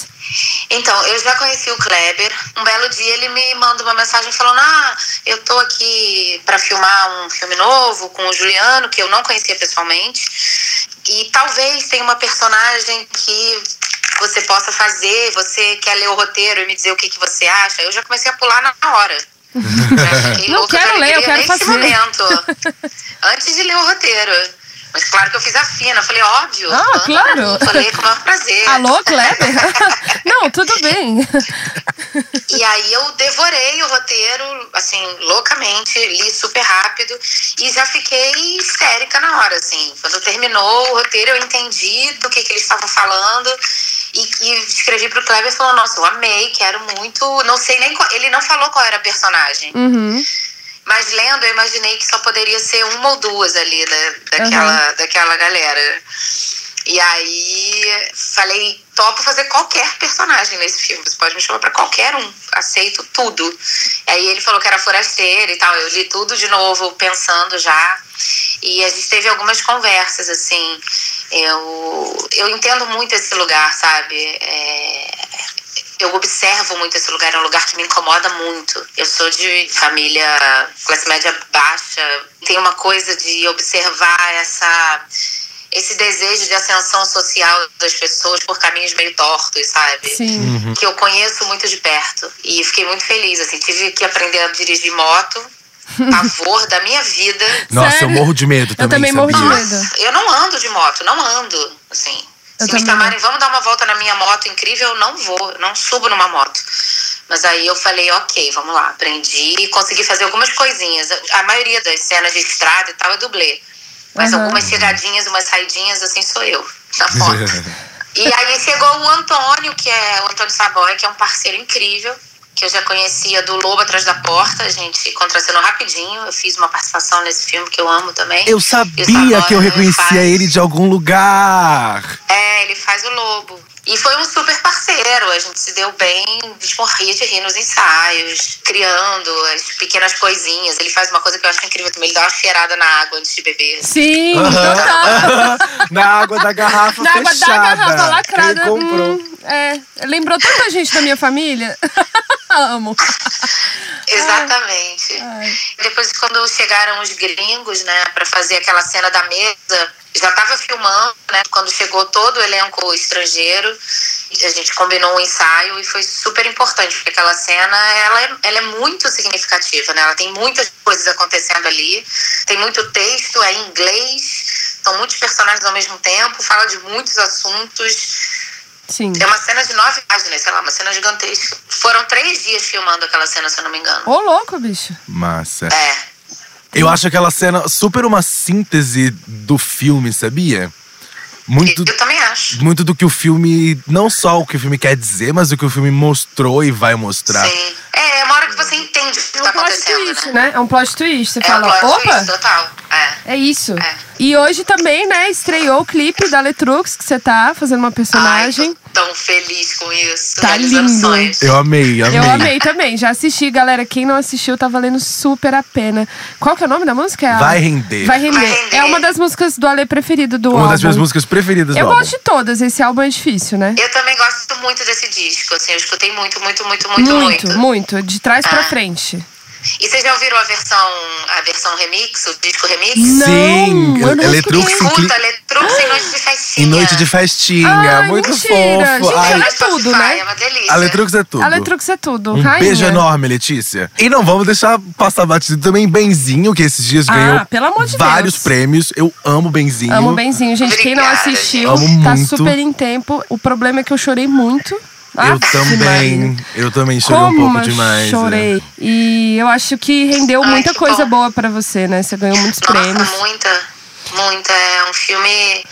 Speaker 2: Então, eu já conheci o Kleber. Um belo dia ele me manda uma mensagem falando: Ah, eu tô aqui para filmar um filme novo com o Juliano, que eu não conhecia pessoalmente. E talvez tenha uma personagem que você possa fazer, você quer ler o roteiro e me dizer o que, que você acha, eu já comecei a pular na hora. Já fiquei
Speaker 1: Não
Speaker 2: louca
Speaker 1: quero ler, eu
Speaker 2: alegria
Speaker 1: quero
Speaker 2: nesse
Speaker 1: fazer.
Speaker 2: momento. Antes de ler o roteiro. Mas claro que eu fiz a fina, eu falei, óbvio.
Speaker 1: Ah, claro.
Speaker 2: ler com o maior prazer.
Speaker 1: Alô, Kleber? Não, tudo bem.
Speaker 2: E aí eu devorei o roteiro, assim, loucamente, li super rápido e já fiquei histérica na hora, assim. Quando terminou o roteiro, eu entendi do que, que eles estavam falando e, e escrevi pro Kleber e falou, nossa, eu amei, quero muito. Não sei nem qual. Ele não falou qual era a personagem.
Speaker 1: Uhum.
Speaker 2: Mas lendo, eu imaginei que só poderia ser uma ou duas ali da, daquela, daquela galera. E aí falei, topo fazer qualquer personagem nesse filme. Você pode me chamar pra qualquer um. Aceito tudo. Aí ele falou que era forasteiro e tal. Eu li tudo de novo, pensando já. E a gente teve algumas conversas, assim. Eu, eu entendo muito esse lugar, sabe? É, eu observo muito esse lugar, é um lugar que me incomoda muito. Eu sou de família classe média baixa, tem uma coisa de observar essa esse desejo de ascensão social das pessoas por caminhos meio tortos, sabe?
Speaker 1: Sim.
Speaker 2: Que eu conheço muito de perto. E fiquei muito feliz, assim, tive que aprender a dirigir moto. Pavor da minha vida.
Speaker 3: Nossa,
Speaker 1: Sério?
Speaker 3: eu morro de medo
Speaker 1: Eu
Speaker 3: também,
Speaker 1: também morro de
Speaker 3: sabia?
Speaker 1: medo.
Speaker 2: Nossa, eu não ando de moto, não ando, assim.
Speaker 1: Eu
Speaker 2: Se me
Speaker 1: também
Speaker 2: chamarem, vamos dar uma volta na minha moto incrível, eu não vou, eu não subo numa moto. Mas aí eu falei, ok, vamos lá, aprendi e consegui fazer algumas coisinhas. A maioria das cenas de estrada e tal é dublê. Mas
Speaker 1: Aham.
Speaker 2: algumas chegadinhas, umas saidinhas, assim, sou eu, na moto. E aí chegou o Antônio, que é o Antônio Saboia, que é um parceiro incrível, que eu já conhecia do Lobo Atrás da Porta, a gente contracenou rapidinho. Eu fiz uma participação nesse filme que eu amo também.
Speaker 3: Eu sabia que eu reconhecia
Speaker 2: faz-
Speaker 3: ele de algum lugar.
Speaker 2: É, ele faz o Lobo. E foi um super parceiro, a gente se deu bem, morria de rir nos ensaios, criando as pequenas coisinhas. Ele faz uma coisa que eu acho incrível também, ele dá uma cheirada na água antes de beber.
Speaker 1: Sim.
Speaker 3: Na água da garrafa
Speaker 1: Na água da
Speaker 3: fechada.
Speaker 1: garrafa lacrada.
Speaker 3: Ele comprou.
Speaker 1: Hum, é, lembrou tanta gente da minha família. Amo.
Speaker 2: Exatamente.
Speaker 1: Ai.
Speaker 2: Depois, quando chegaram os gringos, né, pra fazer aquela cena da mesa, já tava filmando, né, quando chegou todo o elenco estrangeiro, a gente combinou um ensaio e foi super importante, porque aquela cena, ela é, ela é muito significativa, né, ela tem muitas coisas acontecendo ali, tem muito texto, é em inglês, são muitos personagens ao mesmo tempo, fala de muitos assuntos,
Speaker 1: Sim.
Speaker 2: é uma cena de nove páginas, sei lá, uma cena gigantesca. Foram três dias filmando aquela cena, se eu não me engano.
Speaker 1: Ô, louco, bicho.
Speaker 3: Massa.
Speaker 2: É.
Speaker 3: Eu acho aquela cena super uma síntese do filme, sabia? Muito,
Speaker 2: Eu também acho.
Speaker 3: muito do que o filme. Não só o que o filme quer dizer, mas o que o filme mostrou e vai mostrar.
Speaker 2: Sim. É, é uma hora que você entende o que
Speaker 1: É
Speaker 2: tá
Speaker 1: um plot
Speaker 2: acontecendo,
Speaker 1: twist,
Speaker 2: né?
Speaker 1: né? É um plot twist. Você
Speaker 2: É um
Speaker 1: fala,
Speaker 2: plot
Speaker 1: opa,
Speaker 2: twist, total. É.
Speaker 1: é isso.
Speaker 2: É.
Speaker 1: E hoje também, né, estreou o clipe da Letrux, que você tá fazendo uma
Speaker 2: Ai,
Speaker 1: personagem.
Speaker 2: tô tão feliz com isso.
Speaker 1: Tá lindo.
Speaker 2: sonhos.
Speaker 3: Eu amei, amei.
Speaker 1: Eu amei também, já assisti, galera. Quem não assistiu, tá valendo super a pena. Qual que é o nome da música? É
Speaker 3: Vai render.
Speaker 1: Vai render.
Speaker 2: Vai render.
Speaker 1: É uma das músicas do Ale preferido do
Speaker 3: Uma
Speaker 1: álbum.
Speaker 3: das minhas músicas preferidas
Speaker 1: Eu
Speaker 3: do álbum.
Speaker 1: gosto de todas, esse álbum é difícil, né?
Speaker 2: Eu também gosto muito desse disco, assim, eu escutei muito, muito, muito, muito,
Speaker 1: muito,
Speaker 2: muito.
Speaker 1: muito, de trás pra
Speaker 2: Ah.
Speaker 1: frente.
Speaker 2: E vocês já ouviram a versão, a versão remix, o disco remix?
Speaker 3: Sim,
Speaker 1: Não, eu não
Speaker 3: Eletrux cli-
Speaker 2: Escuta, Letrux em Noite de Festinha.
Speaker 3: Em noite de festinha,
Speaker 1: Ai,
Speaker 3: muito
Speaker 1: mentira.
Speaker 3: fofo.
Speaker 1: Gente,
Speaker 3: Ai,
Speaker 1: ela é tudo, né?
Speaker 2: É uma delícia.
Speaker 3: a Letrux é tudo.
Speaker 1: A Letrux é tudo.
Speaker 3: Um
Speaker 1: rainha.
Speaker 3: beijo enorme, Letícia. E não vamos deixar passar batido também Benzinho, que esses dias
Speaker 1: Ah,
Speaker 3: ganhou
Speaker 1: pelo amor de
Speaker 3: vários
Speaker 1: Deus.
Speaker 3: prêmios. Eu amo Benzinho.
Speaker 1: Amo Benzinho, gente. Quem não
Speaker 2: Obrigada,
Speaker 1: assistiu,
Speaker 3: gente.
Speaker 1: tá
Speaker 3: muito.
Speaker 1: super em tempo. O problema é que eu chorei muito.
Speaker 3: Eu
Speaker 1: Ave
Speaker 3: também.
Speaker 1: Maria.
Speaker 3: Eu também chorei um
Speaker 1: Como
Speaker 3: pouco
Speaker 1: eu
Speaker 3: demais.
Speaker 1: chorei.
Speaker 3: né?
Speaker 1: E eu acho que rendeu
Speaker 2: Ai,
Speaker 1: muita
Speaker 2: que
Speaker 1: coisa
Speaker 2: bom.
Speaker 1: boa pra você, né? Você ganhou muitos
Speaker 2: Nossa,
Speaker 1: prêmios.
Speaker 2: muita, muita. É um filme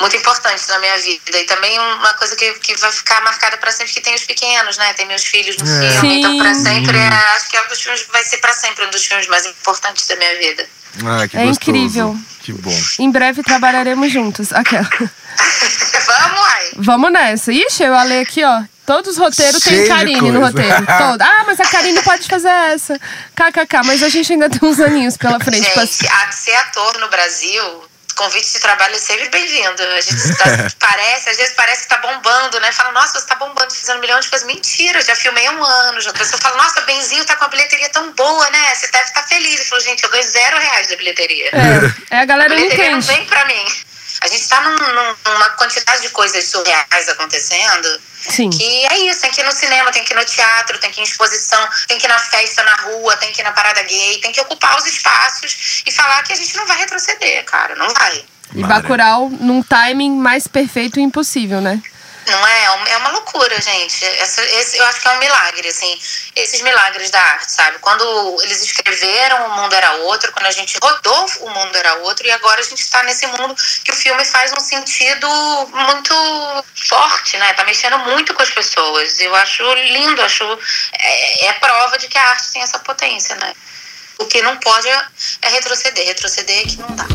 Speaker 2: muito importante na minha vida. E também uma coisa que, que vai ficar marcada pra sempre, que tem os pequenos, né? Tem meus filhos no
Speaker 3: É.
Speaker 2: filme. Então, pra
Speaker 1: Sim.
Speaker 2: sempre, é, acho que é um dos filmes, vai ser pra sempre um dos filmes mais importantes da minha vida.
Speaker 3: Ah, que
Speaker 1: É
Speaker 3: gostoso.
Speaker 1: incrível.
Speaker 3: Que bom.
Speaker 1: Em breve trabalharemos juntos. Aquela.
Speaker 2: Vamos aí!
Speaker 1: Vamos nessa. Ixi, eu alei aqui, ó. Todos os roteiros
Speaker 3: Cheio
Speaker 1: tem Karine no roteiro. Todo. Ah, mas a Karine pode fazer essa. KKK, mas a gente ainda tem uns aninhos pela frente. pra-
Speaker 2: Gente, a, ser ator no Brasil, convite de trabalho é sempre bem-vindo. A gente tá- parece, às vezes parece que tá bombando, né? Fala, nossa, você tá bombando, fazendo milhões de coisas. Mentira, eu já filmei há um ano. Já. A pessoa fala, nossa, Benzinho tá com a bilheteria tão boa, né? Você deve estar feliz. Eu falo, gente, eu ganho zero reais da bilheteria.
Speaker 1: É, é, a
Speaker 2: A
Speaker 1: galera não
Speaker 2: bilheteria não
Speaker 1: entende.
Speaker 2: vem pra mim. A gente tá num- num- numa quantidade de coisas surreais acontecendo
Speaker 1: Sim.
Speaker 2: que é isso, tem que ir no cinema, tem que ir no teatro, tem que ir em exposição, tem que ir na festa na rua, tem que ir na parada gay, tem que ocupar os espaços e falar que a gente não vai retroceder, cara, não vai.
Speaker 1: E. Bacurau num timing mais perfeito e impossível, né?
Speaker 2: Não é? É É uma loucura, gente. Esse, eu acho que é um milagre, assim. Esses milagres da arte, sabe? Quando eles escreveram O Mundo Era Outro, quando a gente rodou O Mundo Era Outro, e agora a gente tá nesse mundo que o filme faz um sentido muito forte, né? Tá mexendo muito com as pessoas. Eu acho lindo, acho. É, é prova de que a arte tem essa potência, né? O que não pode é retroceder. Retroceder é que não dá.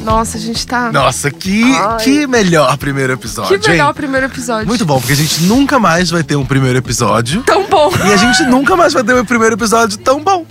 Speaker 1: Nossa, a gente tá.
Speaker 3: Nossa, que,
Speaker 1: Ai.
Speaker 3: que melhor primeiro episódio,
Speaker 1: Que melhor
Speaker 3: hein?
Speaker 1: primeiro episódio.
Speaker 3: Muito bom, porque a gente nunca mais vai ter um primeiro episódio.
Speaker 1: Tão bom.
Speaker 3: E a gente nunca mais vai ter um primeiro episódio tão bom.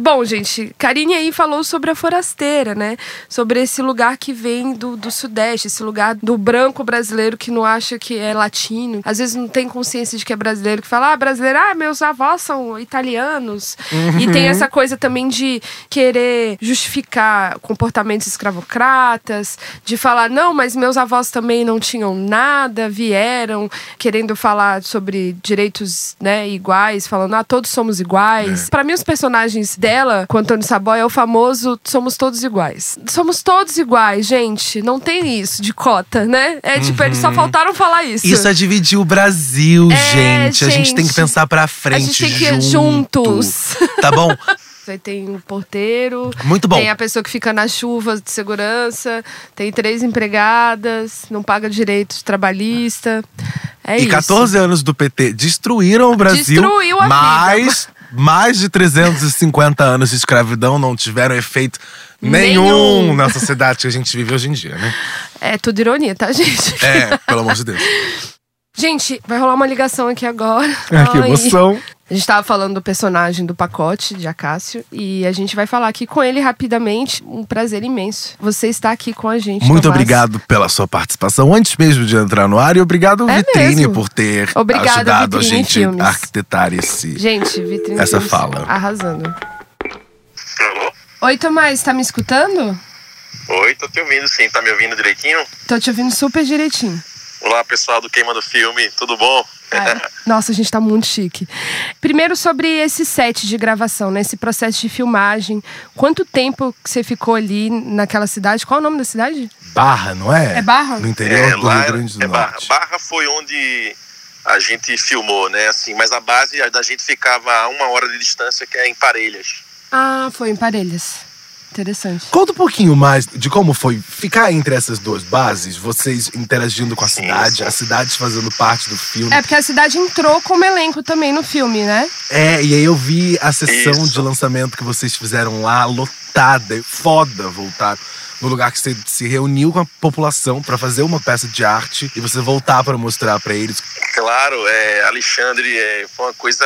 Speaker 1: Bom, gente, Karine aí falou sobre a forasteira, né? Sobre esse lugar que vem do, do Sudeste, esse lugar do branco brasileiro que não acha que é latino. Às vezes não tem consciência de que é brasileiro, que fala, ah, brasileiro, ah, meus avós são italianos. E tem essa coisa também de querer justificar comportamentos escravocratas, de falar, não, mas meus avós também não tinham nada, vieram querendo falar sobre direitos né, iguais, falando, ah, todos somos iguais. Pra mim, os personagens dela, com Antônio Saboia, é o famoso somos todos iguais. Somos todos iguais, gente. Não tem isso de cota, né? É tipo, eles só faltaram falar isso.
Speaker 3: Isso é dividir o Brasil,
Speaker 1: É,
Speaker 3: gente. A gente tem que
Speaker 1: gente.
Speaker 3: pensar pra frente.
Speaker 1: A gente tem que ir
Speaker 3: junto.
Speaker 1: juntos.
Speaker 3: Tá bom?
Speaker 1: Aí tem o porteiro.
Speaker 3: Muito bom.
Speaker 1: Tem a pessoa que fica na chuva de segurança. Tem três empregadas. Não paga direitos trabalhista. É
Speaker 3: e
Speaker 1: isso.
Speaker 3: 14 anos do PT destruíram o Brasil.
Speaker 1: Destruiu a vida.
Speaker 3: mais de 350 anos de escravidão não tiveram efeito nenhum,
Speaker 1: Nenhum.
Speaker 3: na sociedade que a gente vive hoje em dia, né?
Speaker 1: É tudo ironia, tá, gente?
Speaker 3: É, pelo amor de Deus.
Speaker 1: Gente, vai rolar uma ligação aqui agora.
Speaker 3: Ah, que
Speaker 1: Ai. A gente tava falando do personagem do pacote de Acácio e a gente vai falar aqui com ele rapidamente. Um prazer imenso. Você está aqui com a gente.
Speaker 3: Muito
Speaker 1: Tomás.
Speaker 3: obrigado pela sua participação antes mesmo de entrar no ar e obrigado
Speaker 1: É
Speaker 3: Vitrine
Speaker 1: mesmo.
Speaker 3: por ter
Speaker 1: Obrigada,
Speaker 3: ajudado a
Speaker 1: Vitrine
Speaker 3: gente
Speaker 1: Filmes.
Speaker 3: a arquitetar esse.
Speaker 1: Gente, Vitrine
Speaker 3: Essa
Speaker 1: Filmes
Speaker 3: fala.
Speaker 1: Arrasando.
Speaker 9: Alô?
Speaker 1: Oi, Tomás, tá me escutando?
Speaker 9: Oi, tô te ouvindo sim. Tá me ouvindo direitinho?
Speaker 1: Tô te ouvindo super direitinho.
Speaker 9: Olá, pessoal do Queima do Filme, tudo bom?
Speaker 1: Ai, nossa, a gente tá muito chique. Primeiro sobre esse set de gravação, né? Esse processo de filmagem. Quanto tempo que você ficou ali naquela cidade? Qual é o nome da cidade?
Speaker 3: Barra, não é?
Speaker 1: É Barra?
Speaker 3: No interior do
Speaker 9: lá
Speaker 3: Rio Grande do
Speaker 9: é Barra.
Speaker 3: Norte.
Speaker 9: Barra foi onde a gente filmou, né? Assim, mas a base da gente ficava a uma hora de distância, que é em Parelhas.
Speaker 1: Ah, foi em Parelhas. Interessante.
Speaker 3: Conta um pouquinho mais de como foi ficar entre essas duas bases, vocês interagindo com a cidade, a cidade fazendo parte do filme.
Speaker 1: É porque a cidade entrou como elenco também no filme, né?
Speaker 3: É, e aí eu vi a sessão
Speaker 9: Isso.
Speaker 3: de lançamento que vocês fizeram lá, lotada, foda voltar. No lugar que você se reuniu com a população pra fazer uma peça de arte e você voltar pra mostrar pra eles.
Speaker 9: Claro, é, Alexandre, é, foi uma coisa.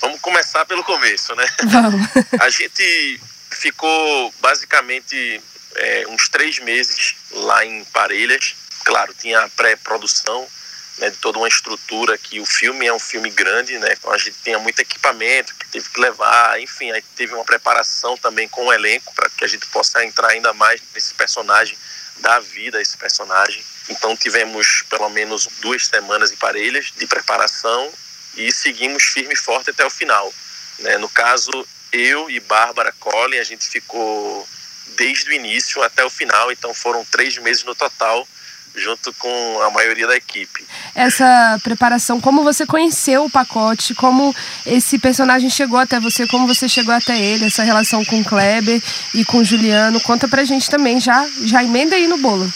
Speaker 9: Vamos começar pelo começo, né?
Speaker 1: Vamos.
Speaker 9: A gente ficou basicamente é, uns três meses lá em Parelhas. Claro, tinha a pré-produção né, de toda uma estrutura que o filme é um filme grande, né? Então a gente tinha muito equipamento que teve que levar, enfim, aí teve uma preparação também com o elenco para que a gente possa entrar ainda mais nesse personagem, dar vida a esse personagem. Então tivemos pelo menos duas semanas em Parelhas de preparação e seguimos firme e forte até o final. Né? No caso, eu e Bárbara Collin, a gente ficou desde o início até o final, então foram três meses no total, junto com a maioria da equipe.
Speaker 1: Essa preparação, como você conheceu o pacote, como esse personagem chegou até você, como você chegou até ele, essa relação com o Kleber e com o Juliano. Conta pra gente também, já, já emenda aí no bolo.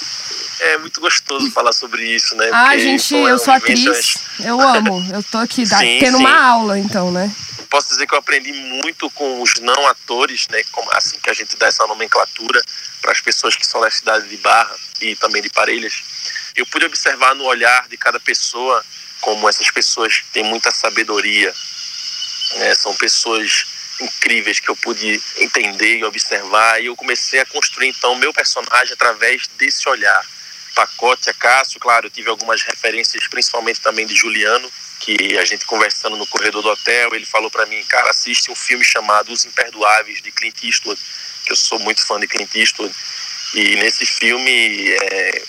Speaker 9: É muito gostoso falar sobre isso, né?
Speaker 1: Ah,
Speaker 9: Porque,
Speaker 1: gente,
Speaker 9: é
Speaker 1: eu sou atriz, eu amo. Eu tô aqui
Speaker 9: Sim,
Speaker 1: tendo
Speaker 9: sim.
Speaker 1: uma aula, então, né?
Speaker 9: Posso dizer que eu aprendi muito com os não atores, né? Assim que a gente dá essa nomenclatura para as pessoas que são da cidade de Barra e também de Parelhas. Eu pude observar no olhar de cada pessoa como essas pessoas têm muita sabedoria. né? São pessoas incríveis que eu pude entender e observar e eu comecei a construir então meu personagem através desse olhar. Pacote, a Cássio, claro, eu tive algumas referências, principalmente também de Juliano, que a gente conversando no corredor do hotel, ele falou para mim, cara, assiste um filme chamado Os Imperdoáveis, de Clint Eastwood, que eu sou muito fã de Clint Eastwood. E nesse filme, é,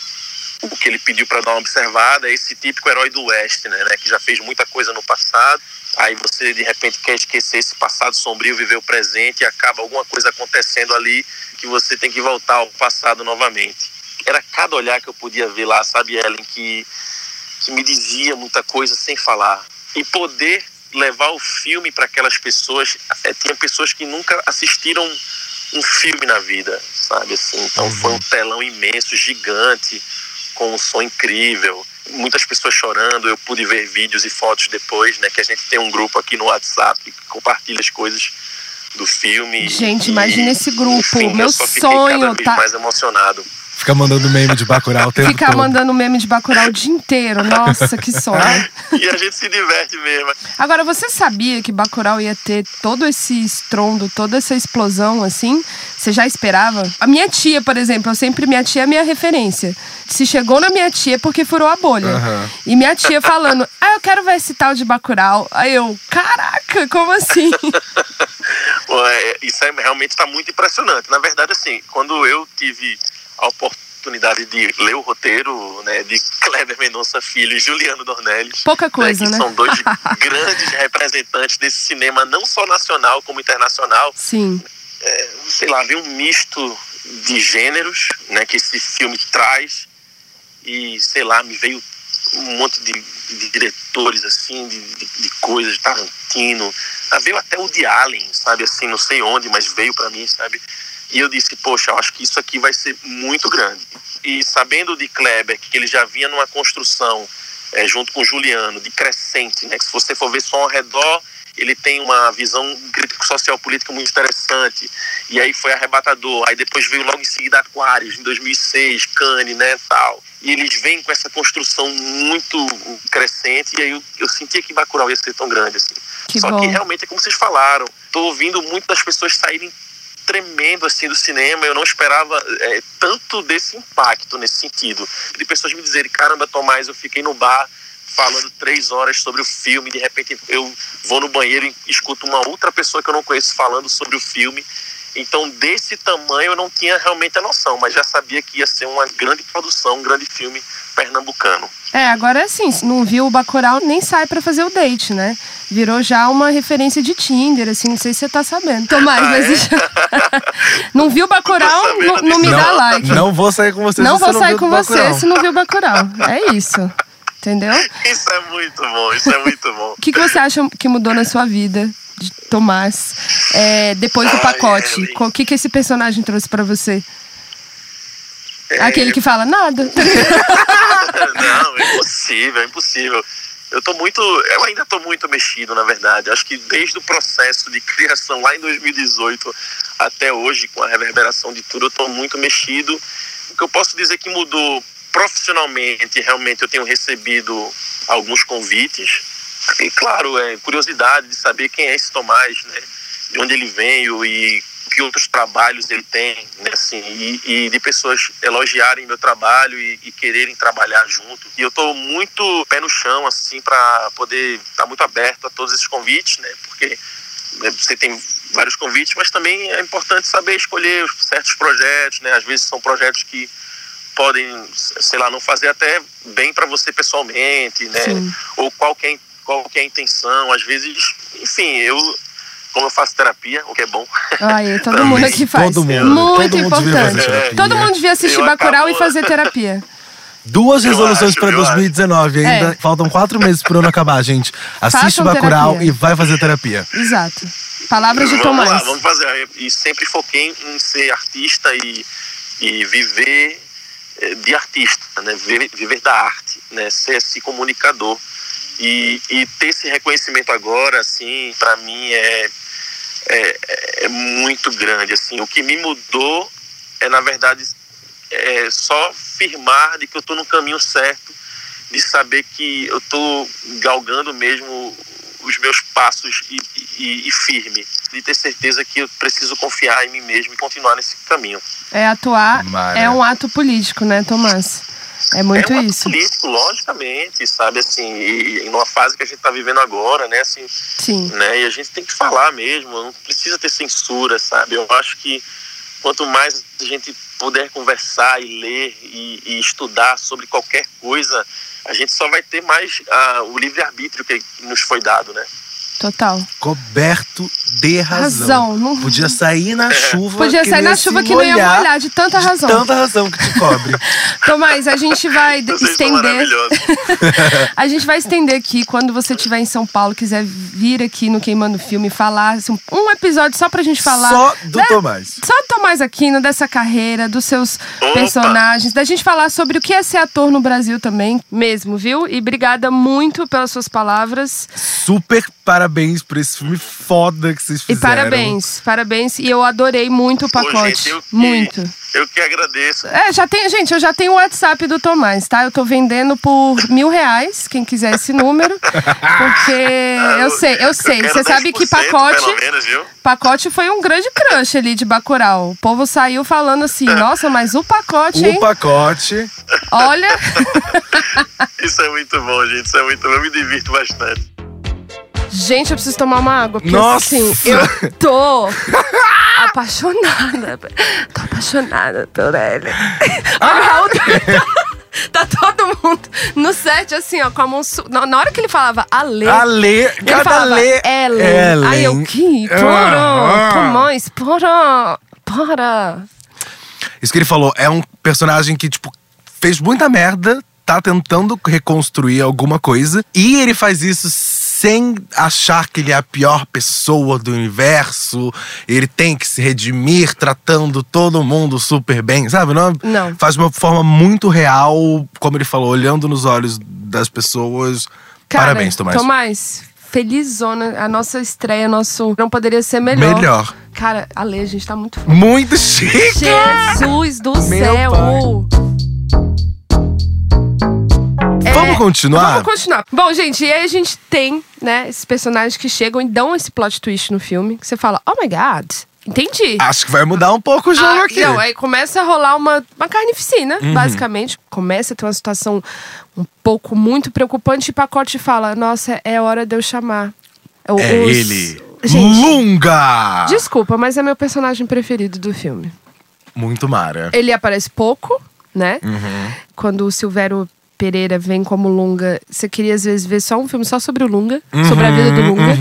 Speaker 9: o que ele pediu para dar uma observada é esse típico herói do Oeste, né, né, que já fez muita coisa no passado. Aí você de repente quer esquecer esse passado sombrio, viver o presente e acaba alguma coisa acontecendo ali que você tem que voltar ao passado novamente. Cada olhar que eu podia ver lá, sabe, Ellen, que, que me dizia muita coisa sem falar. E poder levar o filme para aquelas pessoas, é, tinha pessoas que nunca assistiram um filme na vida, sabe assim. Então foi um telão imenso, gigante, com um som incrível, muitas pessoas chorando. Eu pude ver vídeos e fotos depois, né? Que a gente tem um grupo aqui no WhatsApp que compartilha as coisas do filme.
Speaker 1: Gente,
Speaker 9: E,
Speaker 1: imagina esse grupo.
Speaker 9: enfim,
Speaker 1: Meu
Speaker 9: eu só fiquei
Speaker 1: sonho
Speaker 9: cada vez
Speaker 1: tá-
Speaker 9: mais emocionado.
Speaker 3: Fica mandando meme de Bacurau o tempo
Speaker 1: Ficar
Speaker 3: todo.
Speaker 1: mandando meme de Bacurau o dia inteiro. Nossa, que sonho.
Speaker 9: E a gente se diverte mesmo.
Speaker 1: Agora, você sabia que Bacurau ia ter todo esse estrondo, toda essa explosão, assim? Você já esperava? A minha tia, por exemplo, eu sempre, minha tia é minha referência. Se chegou na minha tia é porque furou a bolha.
Speaker 3: Aham.
Speaker 1: E minha tia falando, ah, eu quero ver esse tal de Bacurau. Aí eu, caraca, como assim?
Speaker 9: É, isso é, realmente está muito impressionante. Na verdade, assim, quando eu tive a oportunidade de ler o roteiro né, de Kleber Mendonça Filho e Juliano Dornelles,
Speaker 1: Pouca coisa,
Speaker 9: que
Speaker 1: né?
Speaker 9: são dois grandes representantes desse cinema, não só nacional como internacional,
Speaker 1: Sim.
Speaker 9: é, sei lá, ver um misto de gêneros né, que esse filme traz e, sei lá, me veio um monte de, de diretores, assim, de, de, de coisas, Tarantino, ah, veio até o de Allen, sabe, assim, não sei onde, mas veio para mim, sabe, e eu disse, poxa, eu acho que isso aqui vai ser muito grande. E sabendo de Kleber, que ele já vinha numa construção, é, junto com o Juliano, de crescente, né, que se você for ver só ao redor, ele tem uma visão crítico-social política muito interessante. E aí foi arrebatador. Aí depois veio logo em seguida Aquários, em 2006, Cannes, né, tal. E eles vêm com essa construção muito crescente. E aí eu, eu sentia que Bacurau ia ser tão grande assim.
Speaker 1: Que
Speaker 9: Só
Speaker 1: bom.
Speaker 9: que realmente é como vocês falaram. Tô ouvindo muitas pessoas saírem tremendo assim do cinema. Eu não esperava é, tanto desse impacto nesse sentido. De pessoas me dizerem, caramba, Tomás, eu fiquei no bar falando três horas sobre o filme, de repente eu vou no banheiro e escuto uma outra pessoa que eu não conheço falando sobre o filme. Então, desse tamanho, eu não tinha realmente a noção, mas já sabia que ia ser uma grande produção, um grande filme pernambucano.
Speaker 1: É, agora assim, se não viu o Bacurau, nem sai pra fazer o date, né? Virou já uma referência de Tinder, assim, não sei se você tá sabendo. Tomás,
Speaker 9: Ah,
Speaker 1: mas
Speaker 9: é?
Speaker 1: não viu o
Speaker 9: sabendo
Speaker 1: não, não me dá
Speaker 9: não.
Speaker 1: like.
Speaker 3: Não vou sair com você
Speaker 1: Não
Speaker 3: se você
Speaker 1: vou
Speaker 3: não
Speaker 1: sair com
Speaker 3: Bacurau.
Speaker 1: você se não viu o Bacurau. É isso. Entendeu?
Speaker 9: Isso é muito bom, isso é muito bom.
Speaker 1: O que, que você acha que mudou na sua vida, de Tomás, é, depois do
Speaker 9: Ai,
Speaker 1: pacote?
Speaker 9: Ellen.
Speaker 1: O que, que esse personagem trouxe pra você?
Speaker 9: É,
Speaker 1: Aquele que fala nada.
Speaker 9: Não, é impossível, é impossível. Eu tô muito, eu ainda tô muito mexido, na verdade. Acho que desde o processo de criação lá em 2018 até hoje, com a reverberação de tudo, eu tô muito mexido. O que eu posso dizer que mudou profissionalmente, realmente eu tenho recebido alguns convites. E claro, é curiosidade de saber quem é esse Tomás, né? De onde ele veio e que outros trabalhos ele tem, né, assim, e, e de pessoas elogiarem meu trabalho e, e quererem trabalhar junto. E eu estou muito pé no chão, assim, para poder estar muito aberto a todos esses convites, né, porque né, você tem vários convites, mas também é importante saber escolher os certos projetos, né, às vezes são projetos que podem, sei lá, não fazer até bem para você pessoalmente, né,
Speaker 1: Sim.
Speaker 9: ou qualquer qualquer intenção, às vezes, enfim, eu como eu faço terapia, o que é bom.
Speaker 1: Ai, todo
Speaker 9: Também.
Speaker 1: mundo aqui faz.
Speaker 3: Todo mundo.
Speaker 1: Muito
Speaker 3: Todo mundo
Speaker 1: importante.
Speaker 3: terapia.
Speaker 1: Todo mundo devia assistir
Speaker 9: Eu
Speaker 1: Bacurau e fazer terapia.
Speaker 3: Duas
Speaker 9: Eu
Speaker 3: resoluções
Speaker 9: acho,
Speaker 3: pra
Speaker 9: eu
Speaker 3: 2019. Ainda
Speaker 1: É.
Speaker 3: faltam quatro meses pro ano acabar, gente. Assiste
Speaker 1: Façam
Speaker 3: Bacurau
Speaker 1: terapia.
Speaker 3: e vai fazer terapia.
Speaker 1: Exato. Palavras de
Speaker 9: vamos lá,
Speaker 1: Tomás.
Speaker 9: vamos fazer. E sempre foquei em ser artista e, e viver eh, de artista, né? Viver, viver da arte, né? Ser esse comunicador. E, e ter esse reconhecimento agora, assim, para mim é, é, é muito grande, assim. O que me mudou é, na verdade, é só firmar de que eu estou no caminho certo, de saber que eu estou galgando mesmo os meus passos e, e, e firme, de ter certeza que eu preciso confiar em mim mesmo e continuar nesse caminho.
Speaker 1: É atuar,
Speaker 3: Mara.
Speaker 1: é um ato político, né, Tomás? É muito
Speaker 9: é um
Speaker 1: isso.
Speaker 9: político, logicamente, sabe, assim, e, e numa fase que a gente está vivendo agora, né, assim,
Speaker 1: Sim.
Speaker 9: né, e a gente tem que falar mesmo, não precisa ter censura, sabe, eu acho que quanto mais a gente puder conversar e ler e, e estudar sobre qualquer coisa, a gente só vai ter mais ah, o livre-arbítrio que nos foi dado, né?
Speaker 1: Total.
Speaker 3: Coberto de razão.
Speaker 1: Razão, não-
Speaker 3: Podia sair na chuva.
Speaker 1: Podia sair na chuva que não ia
Speaker 3: molhar
Speaker 1: de tanta
Speaker 3: de
Speaker 1: razão.
Speaker 3: Tanta razão que te cobre.
Speaker 1: Tomás, a gente vai
Speaker 9: Vocês
Speaker 1: estender. A gente vai estender aqui quando você estiver em São Paulo, quiser vir aqui no Queimando Filme falar assim, um episódio só pra gente falar.
Speaker 3: Só do
Speaker 1: né?
Speaker 3: Tomás.
Speaker 1: Só do Tomás Aquino, dessa carreira, dos seus
Speaker 9: Opa!
Speaker 1: personagens, da gente falar sobre o que é ser ator no Brasil também, mesmo, viu? E obrigada muito pelas suas palavras.
Speaker 3: Super parabéns por esse filme foda que vocês
Speaker 1: E
Speaker 3: fizeram.
Speaker 1: parabéns, parabéns. E eu adorei muito o
Speaker 9: Pô,
Speaker 1: pacote.
Speaker 9: gente, eu que-
Speaker 1: muito.
Speaker 9: Eu que agradeço.
Speaker 1: É, já tem, gente, eu já tenho o WhatsApp do Tomás, tá? Eu tô vendendo por mil reais, quem quiser esse número. Porque eu sei, eu sei.
Speaker 9: quero
Speaker 1: Você sabe que
Speaker 9: 10%,
Speaker 1: pacote.
Speaker 9: Menos, viu?
Speaker 1: Pacote foi um grande crush ali de Bacurau. O povo saiu falando assim, nossa, mas o pacote, hein?
Speaker 3: O pacote.
Speaker 1: Olha.
Speaker 9: Isso é muito bom, gente. Isso é muito bom. Eu me divirto bastante.
Speaker 1: Gente, eu preciso tomar uma água. Porque
Speaker 3: Nossa!
Speaker 1: assim, eu tô apaixonada. Tô apaixonada por ele. Olha o Raul. Tá todo mundo no set, assim, ó, com a mão. Su... Na hora que ele falava Ale.
Speaker 3: Ale,
Speaker 1: ele
Speaker 3: cada
Speaker 1: falava
Speaker 3: Lê.
Speaker 1: Ellen.
Speaker 3: Ellen.
Speaker 1: Aí eu, que?
Speaker 3: Ah.
Speaker 1: Para! Tomás, para! Para!
Speaker 3: Isso que ele falou, é um personagem que, tipo, fez muita merda, tá tentando reconstruir alguma coisa, e ele faz isso sem achar que ele é a pior pessoa do universo. Ele tem que se redimir tratando todo mundo super bem, sabe? Não,
Speaker 1: Não.
Speaker 3: Faz de uma forma muito real, como ele falou, olhando nos olhos das pessoas.
Speaker 1: Cara,
Speaker 3: Parabéns, Tomás.
Speaker 1: Tomás, felizona. A nossa estreia, nosso. Não poderia ser melhor.
Speaker 3: Melhor.
Speaker 1: Cara, Ale, a gente tá muito foda.
Speaker 3: Muito chique!
Speaker 1: Jesus do
Speaker 3: Meu
Speaker 1: céu! É,
Speaker 3: Vamos continuar?
Speaker 1: Vamos continuar. Bom, gente, e aí a gente tem, né, esses personagens que chegam e dão esse plot twist no filme. Que você fala, oh my god, entendi.
Speaker 3: Acho que vai mudar um pouco o jogo
Speaker 1: Ah,
Speaker 3: aqui.
Speaker 1: Não, aí começa a rolar uma, uma carnificina,
Speaker 3: Uhum.
Speaker 1: basicamente. Começa a ter uma situação um pouco muito preocupante e o pacote fala: Nossa, é hora de eu chamar. O-
Speaker 3: É
Speaker 1: os-
Speaker 3: ele.
Speaker 1: Gente,
Speaker 3: Lunga!
Speaker 1: desculpa, mas é meu personagem preferido do filme.
Speaker 3: Muito Mara.
Speaker 1: Ele aparece pouco, né?
Speaker 3: Uhum.
Speaker 1: Quando o Silvério Pereira vem como Lunga, você queria às vezes ver só um filme só sobre o Lunga,
Speaker 3: Uhum,
Speaker 1: sobre a vida do Lunga.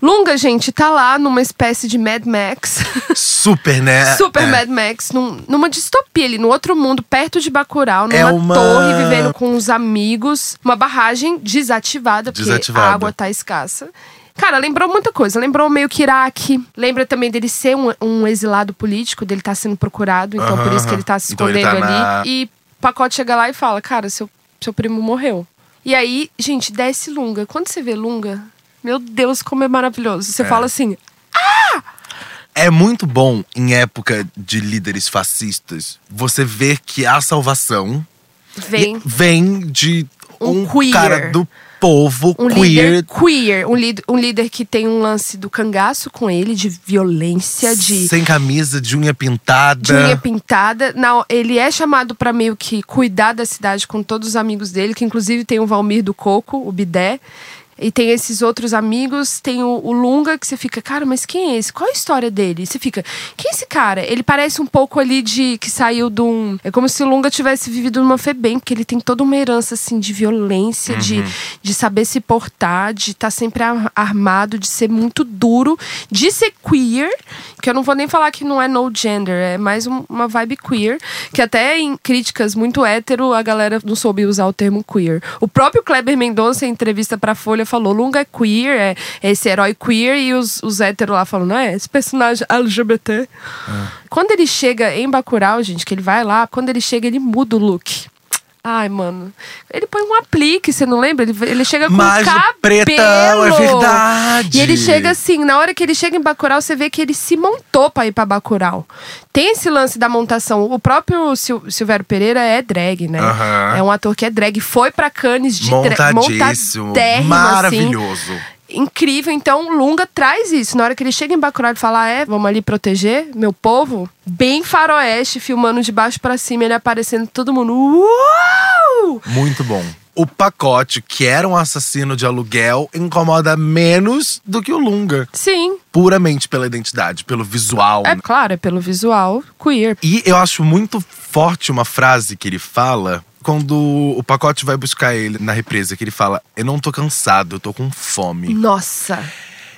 Speaker 1: Lunga, gente, tá lá numa espécie de Mad Max.
Speaker 3: Super, né?
Speaker 1: Super
Speaker 3: É.
Speaker 1: Mad Max, num- numa distopia ali, no outro mundo, perto de Bacurau, numa
Speaker 3: É uma-
Speaker 1: torre, vivendo com os amigos. Uma barragem desativada, porque
Speaker 3: Desativada.
Speaker 1: a água tá escassa. Cara, lembrou muita coisa. Lembrou meio que Iraque. Lembra também dele ser um, um exilado político, dele estar sendo procurado. Então, por isso que ele tá se
Speaker 3: Então
Speaker 1: escondendo
Speaker 3: tá
Speaker 1: ali.
Speaker 3: na-
Speaker 1: E pacote chega lá e fala: Cara, seu, seu primo morreu. E aí, gente, desce Lunga. Quando você vê Lunga, meu Deus, como é maravilhoso. Você fala assim:
Speaker 3: É muito bom, em época de líderes fascistas, você ver que a salvação
Speaker 1: vem.
Speaker 3: vem de
Speaker 1: Um
Speaker 3: um, cara do povo
Speaker 1: Um
Speaker 3: queer.
Speaker 1: líder queer, um, líder, um líder que tem um lance do cangaço com ele, de violência, de,
Speaker 3: Sem camisa, de unha pintada.
Speaker 1: de unha pintada. Não, ele é chamado pra meio que cuidar da cidade com todos os amigos dele, que inclusive tem o Valmir do Coco, o Bidé. E tem esses outros amigos, tem o, o Lunga, que você fica, cara, mas quem é esse? Qual a história dele? E você fica, quem é esse cara? Ele parece um pouco ali de que saiu de um. É como se o Lunga tivesse vivido numa FEBEM, porque ele tem toda uma herança assim de violência, de, de saber se portar, de estar sempre ar- armado, de ser muito duro, de ser queer, que eu não vou nem falar que não é no gender, é mais um- uma vibe queer, que até em críticas muito hétero a galera não soube usar o termo queer. O próprio Kleber Mendonça, em entrevista pra Folha, falou: Lunga é queer, é é esse herói queer, e os, os héteros lá falam: não é? Esse personagem LGBT. Quando ele chega em Bacurau, gente, que ele vai lá, quando ele chega, ele muda o look. Ai, mano. Ele põe um aplique, você não lembra? Ele, ele chega com
Speaker 3: Mas
Speaker 1: cabelo.
Speaker 3: pretão, é verdade.
Speaker 1: E ele chega assim, na hora que ele chega em Bacurau, você vê que ele se montou pra ir pra Bacurau. Tem esse lance da montação. O próprio Sil Silvério Pereira é drag, né?
Speaker 3: Aham.
Speaker 1: É um ator que é drag. Foi pra Cannes de drag.
Speaker 3: Montadíssimo.
Speaker 1: assim
Speaker 3: Maravilhoso.
Speaker 1: Incrível. Então, Lunga traz isso. Na hora que ele chega em Bacurau e fala, "Ah, é, vamos ali proteger meu povo. Bem faroeste, filmando de baixo pra cima, ele aparecendo todo mundo. Uau!
Speaker 3: Muito bom. O pacote, que era um assassino de aluguel, incomoda menos do que o Lunga.
Speaker 1: Sim.
Speaker 3: puramente pela identidade, pelo visual.
Speaker 1: É
Speaker 3: né?
Speaker 1: claro, é pelo visual queer.
Speaker 3: E eu acho muito forte uma frase que ele fala quando o pacote vai buscar ele na represa, que ele fala: Eu não tô cansado, eu tô com fome.
Speaker 1: Nossa.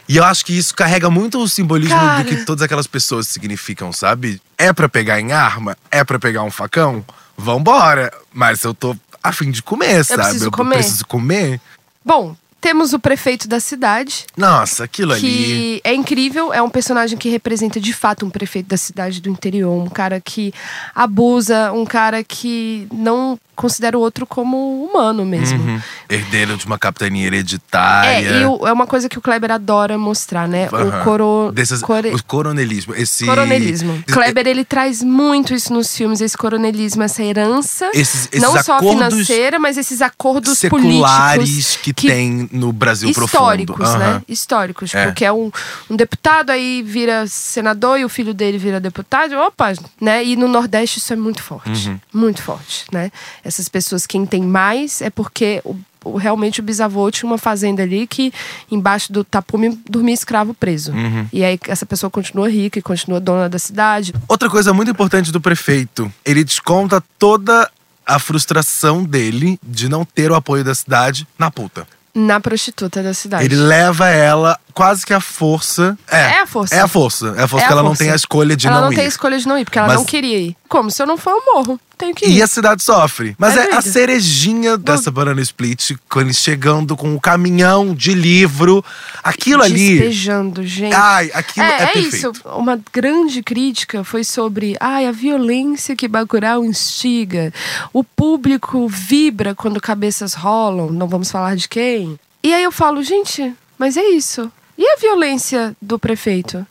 Speaker 3: E eu acho que isso carrega muito o simbolismo
Speaker 1: Cara.
Speaker 3: do que todas aquelas pessoas significam, sabe? É pra pegar em arma? É pra pegar um facão? Vambora! Mas eu tô a fim de comer, sabe?
Speaker 1: preciso comer.
Speaker 3: preciso comer.
Speaker 1: Bom, temos o prefeito da cidade,
Speaker 3: Nossa, aquilo ali.
Speaker 1: que é incrível, é um personagem que representa de fato um prefeito da cidade do interior, um cara que abusa, um cara que não considera o outro como humano mesmo.
Speaker 3: Uhum. Herdeiro de uma capitania
Speaker 1: É,
Speaker 3: hereditária.
Speaker 1: e o- é uma coisa que o Kleber adora mostrar, né?
Speaker 3: Aham.
Speaker 1: O coro... Core-
Speaker 3: O coronelismo. Esse,
Speaker 1: Coronelismo.
Speaker 3: esse-
Speaker 1: Kleber, ele traz muito isso nos filmes, esse coronelismo, essa herança.
Speaker 3: Esses, esses
Speaker 1: não só financeira, mas esses acordos
Speaker 3: seculares que,
Speaker 1: que-
Speaker 3: tem no Brasil
Speaker 1: históricos,
Speaker 3: profundo.
Speaker 1: né?
Speaker 3: Aham.
Speaker 1: Históricos.
Speaker 3: É.
Speaker 1: Porque é um, um deputado, aí vira senador e o filho dele vira deputado. Opa, né? E no Nordeste isso é muito forte.
Speaker 3: Uhum.
Speaker 1: Muito forte, né? Essas pessoas, quem tem mais é porque o, o- realmente o bisavô tinha uma fazenda ali que embaixo do tapume dormia escravo preso.
Speaker 3: Uhum.
Speaker 1: E aí essa pessoa continua rica e continua dona da cidade.
Speaker 3: Outra coisa muito importante do prefeito, ele desconta toda a frustração dele de não ter o apoio da cidade na puta.
Speaker 1: Na prostituta da cidade.
Speaker 3: Ele leva ela quase que à força. É,
Speaker 1: É a força.
Speaker 3: É a força. É a força
Speaker 1: É
Speaker 3: que
Speaker 1: a
Speaker 3: ela não
Speaker 1: força.
Speaker 3: tem a escolha de
Speaker 1: ela
Speaker 3: não,
Speaker 1: não
Speaker 3: ir.
Speaker 1: tem a escolha de não ir, porque ela
Speaker 3: Mas-
Speaker 1: não queria ir. Como? Se eu não for, eu morro. Tenho que ir.
Speaker 3: E a cidade sofre. Mas
Speaker 1: É
Speaker 3: é, a cerejinha dessa banana split, quando chegando com o caminhão de livro. Aquilo ali.
Speaker 1: Despejando, gente.
Speaker 3: Ai, aquilo é,
Speaker 1: é, é
Speaker 3: perfeito.
Speaker 1: isso. Uma grande crítica foi sobre ai, a violência que Bacurau instiga. O público vibra quando cabeças rolam. Não vamos falar de quem. E aí eu falo, gente, mas é isso. E a violência do prefeito?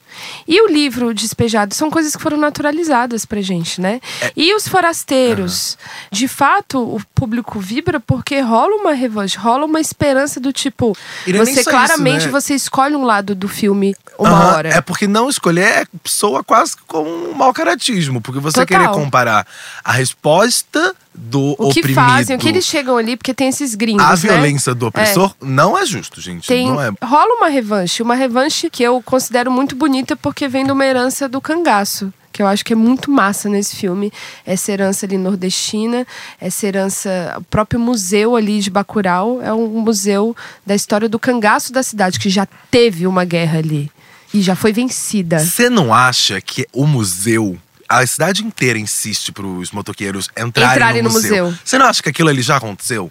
Speaker 1: E o livro Despejado são coisas que foram naturalizadas pra gente, né?
Speaker 3: É.
Speaker 1: E os forasteiros? De fato, o público vibra porque rola uma revanche, rola uma esperança do tipo.
Speaker 3: É
Speaker 1: você claramente
Speaker 3: isso, né?
Speaker 1: você escolhe um lado do filme uma
Speaker 3: Aham,
Speaker 1: hora.
Speaker 3: É porque não escolher soa quase como um mau caratismo. Porque você
Speaker 1: Total.
Speaker 3: querer comparar a resposta do
Speaker 1: o que
Speaker 3: oprimido
Speaker 1: fazem, o que eles chegam ali, porque tem esses gringos.
Speaker 3: à
Speaker 1: né?
Speaker 3: violência do opressor, não é justo, gente.
Speaker 1: Tem,
Speaker 3: Não é.
Speaker 1: rola uma revanche, uma revanche que eu considero muito bonita porque vem de uma herança do cangaço. Que eu acho que é muito massa nesse filme. Essa herança ali nordestina, essa herança. O próprio museu ali de Bacurau é um museu da história do cangaço da cidade, que já teve uma guerra ali. E já foi vencida.
Speaker 3: Você não acha que o museu. A cidade inteira insiste para os motoqueiros entrarem,
Speaker 1: Entrarem
Speaker 3: no,
Speaker 1: no
Speaker 3: museu.
Speaker 1: museu.
Speaker 3: Você não acha que aquilo ali já aconteceu?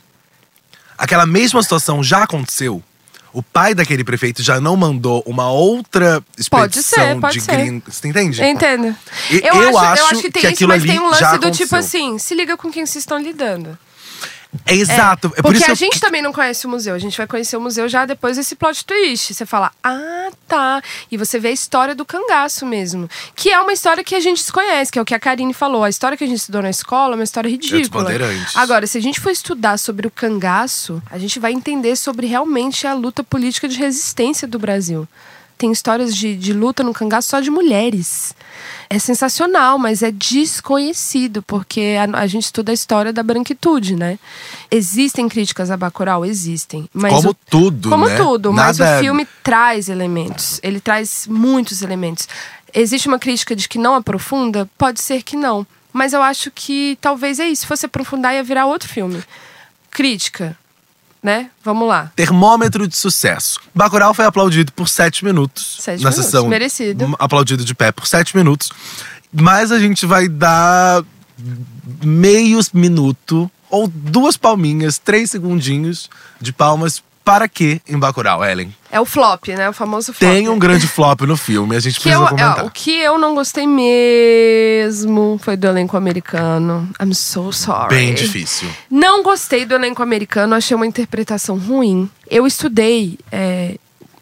Speaker 3: Aquela mesma situação já aconteceu? O pai daquele prefeito já não mandou uma outra
Speaker 1: Pode
Speaker 3: expedição
Speaker 1: ser, pode
Speaker 3: de
Speaker 1: ser.
Speaker 3: gringos. Você entende?
Speaker 1: Entendo. Eu,
Speaker 3: eu
Speaker 1: acho, eu
Speaker 3: acho
Speaker 1: acho que tem
Speaker 3: que
Speaker 1: isso, mas tem um lance do tipo
Speaker 3: aconteceu.
Speaker 1: assim: se liga com quem vocês estão lidando.
Speaker 3: É exato. É, por
Speaker 1: Porque
Speaker 3: isso
Speaker 1: a
Speaker 3: eu-
Speaker 1: gente também não conhece o museu. A gente vai conhecer o museu já depois desse plot twist. Você fala, ah, tá. E você vê a história do cangaço mesmo. Que é uma história que a gente desconhece, que é o que a Karine falou. A história que a gente estudou na escola é uma história ridícula.
Speaker 3: Bandeirantes.
Speaker 1: Agora, se a gente for estudar sobre o cangaço, a gente vai entender sobre realmente a luta política de resistência do Brasil. Tem histórias de, de luta no cangaço só de mulheres. É sensacional, mas é desconhecido, porque a, a gente estuda a história da branquitude, né? Existem críticas a Bacurau? Existem. Mas
Speaker 3: Como
Speaker 1: o-
Speaker 3: tudo,
Speaker 1: Como
Speaker 3: né?
Speaker 1: tudo, mas
Speaker 3: Nada-
Speaker 1: o filme traz elementos. Ele traz muitos elementos. Existe uma crítica de que não aprofunda? Pode ser que não. Mas eu acho que talvez é isso. Se fosse aprofundar, ia virar outro filme. Crítica, né? Vamos lá.
Speaker 3: Termômetro de sucesso. Bacurau foi aplaudido por sete minutos.
Speaker 1: Sete
Speaker 3: na
Speaker 1: minutos,
Speaker 3: sessão.
Speaker 1: merecido.
Speaker 3: Aplaudido de pé por sete minutos. Mas a gente vai dar meio minuto ou duas palminhas, três segundinhos de palmas para quê em Bacurau, Ellen?
Speaker 1: É o flop, né? O famoso flop.
Speaker 3: Tem um grande flop no filme, a gente
Speaker 1: que eu,
Speaker 3: precisa comentar.
Speaker 1: é, o que eu não gostei mesmo foi do elenco americano. I'm so sorry.
Speaker 3: Bem difícil.
Speaker 1: Não gostei do elenco americano, achei uma interpretação ruim. Eu estudei. é,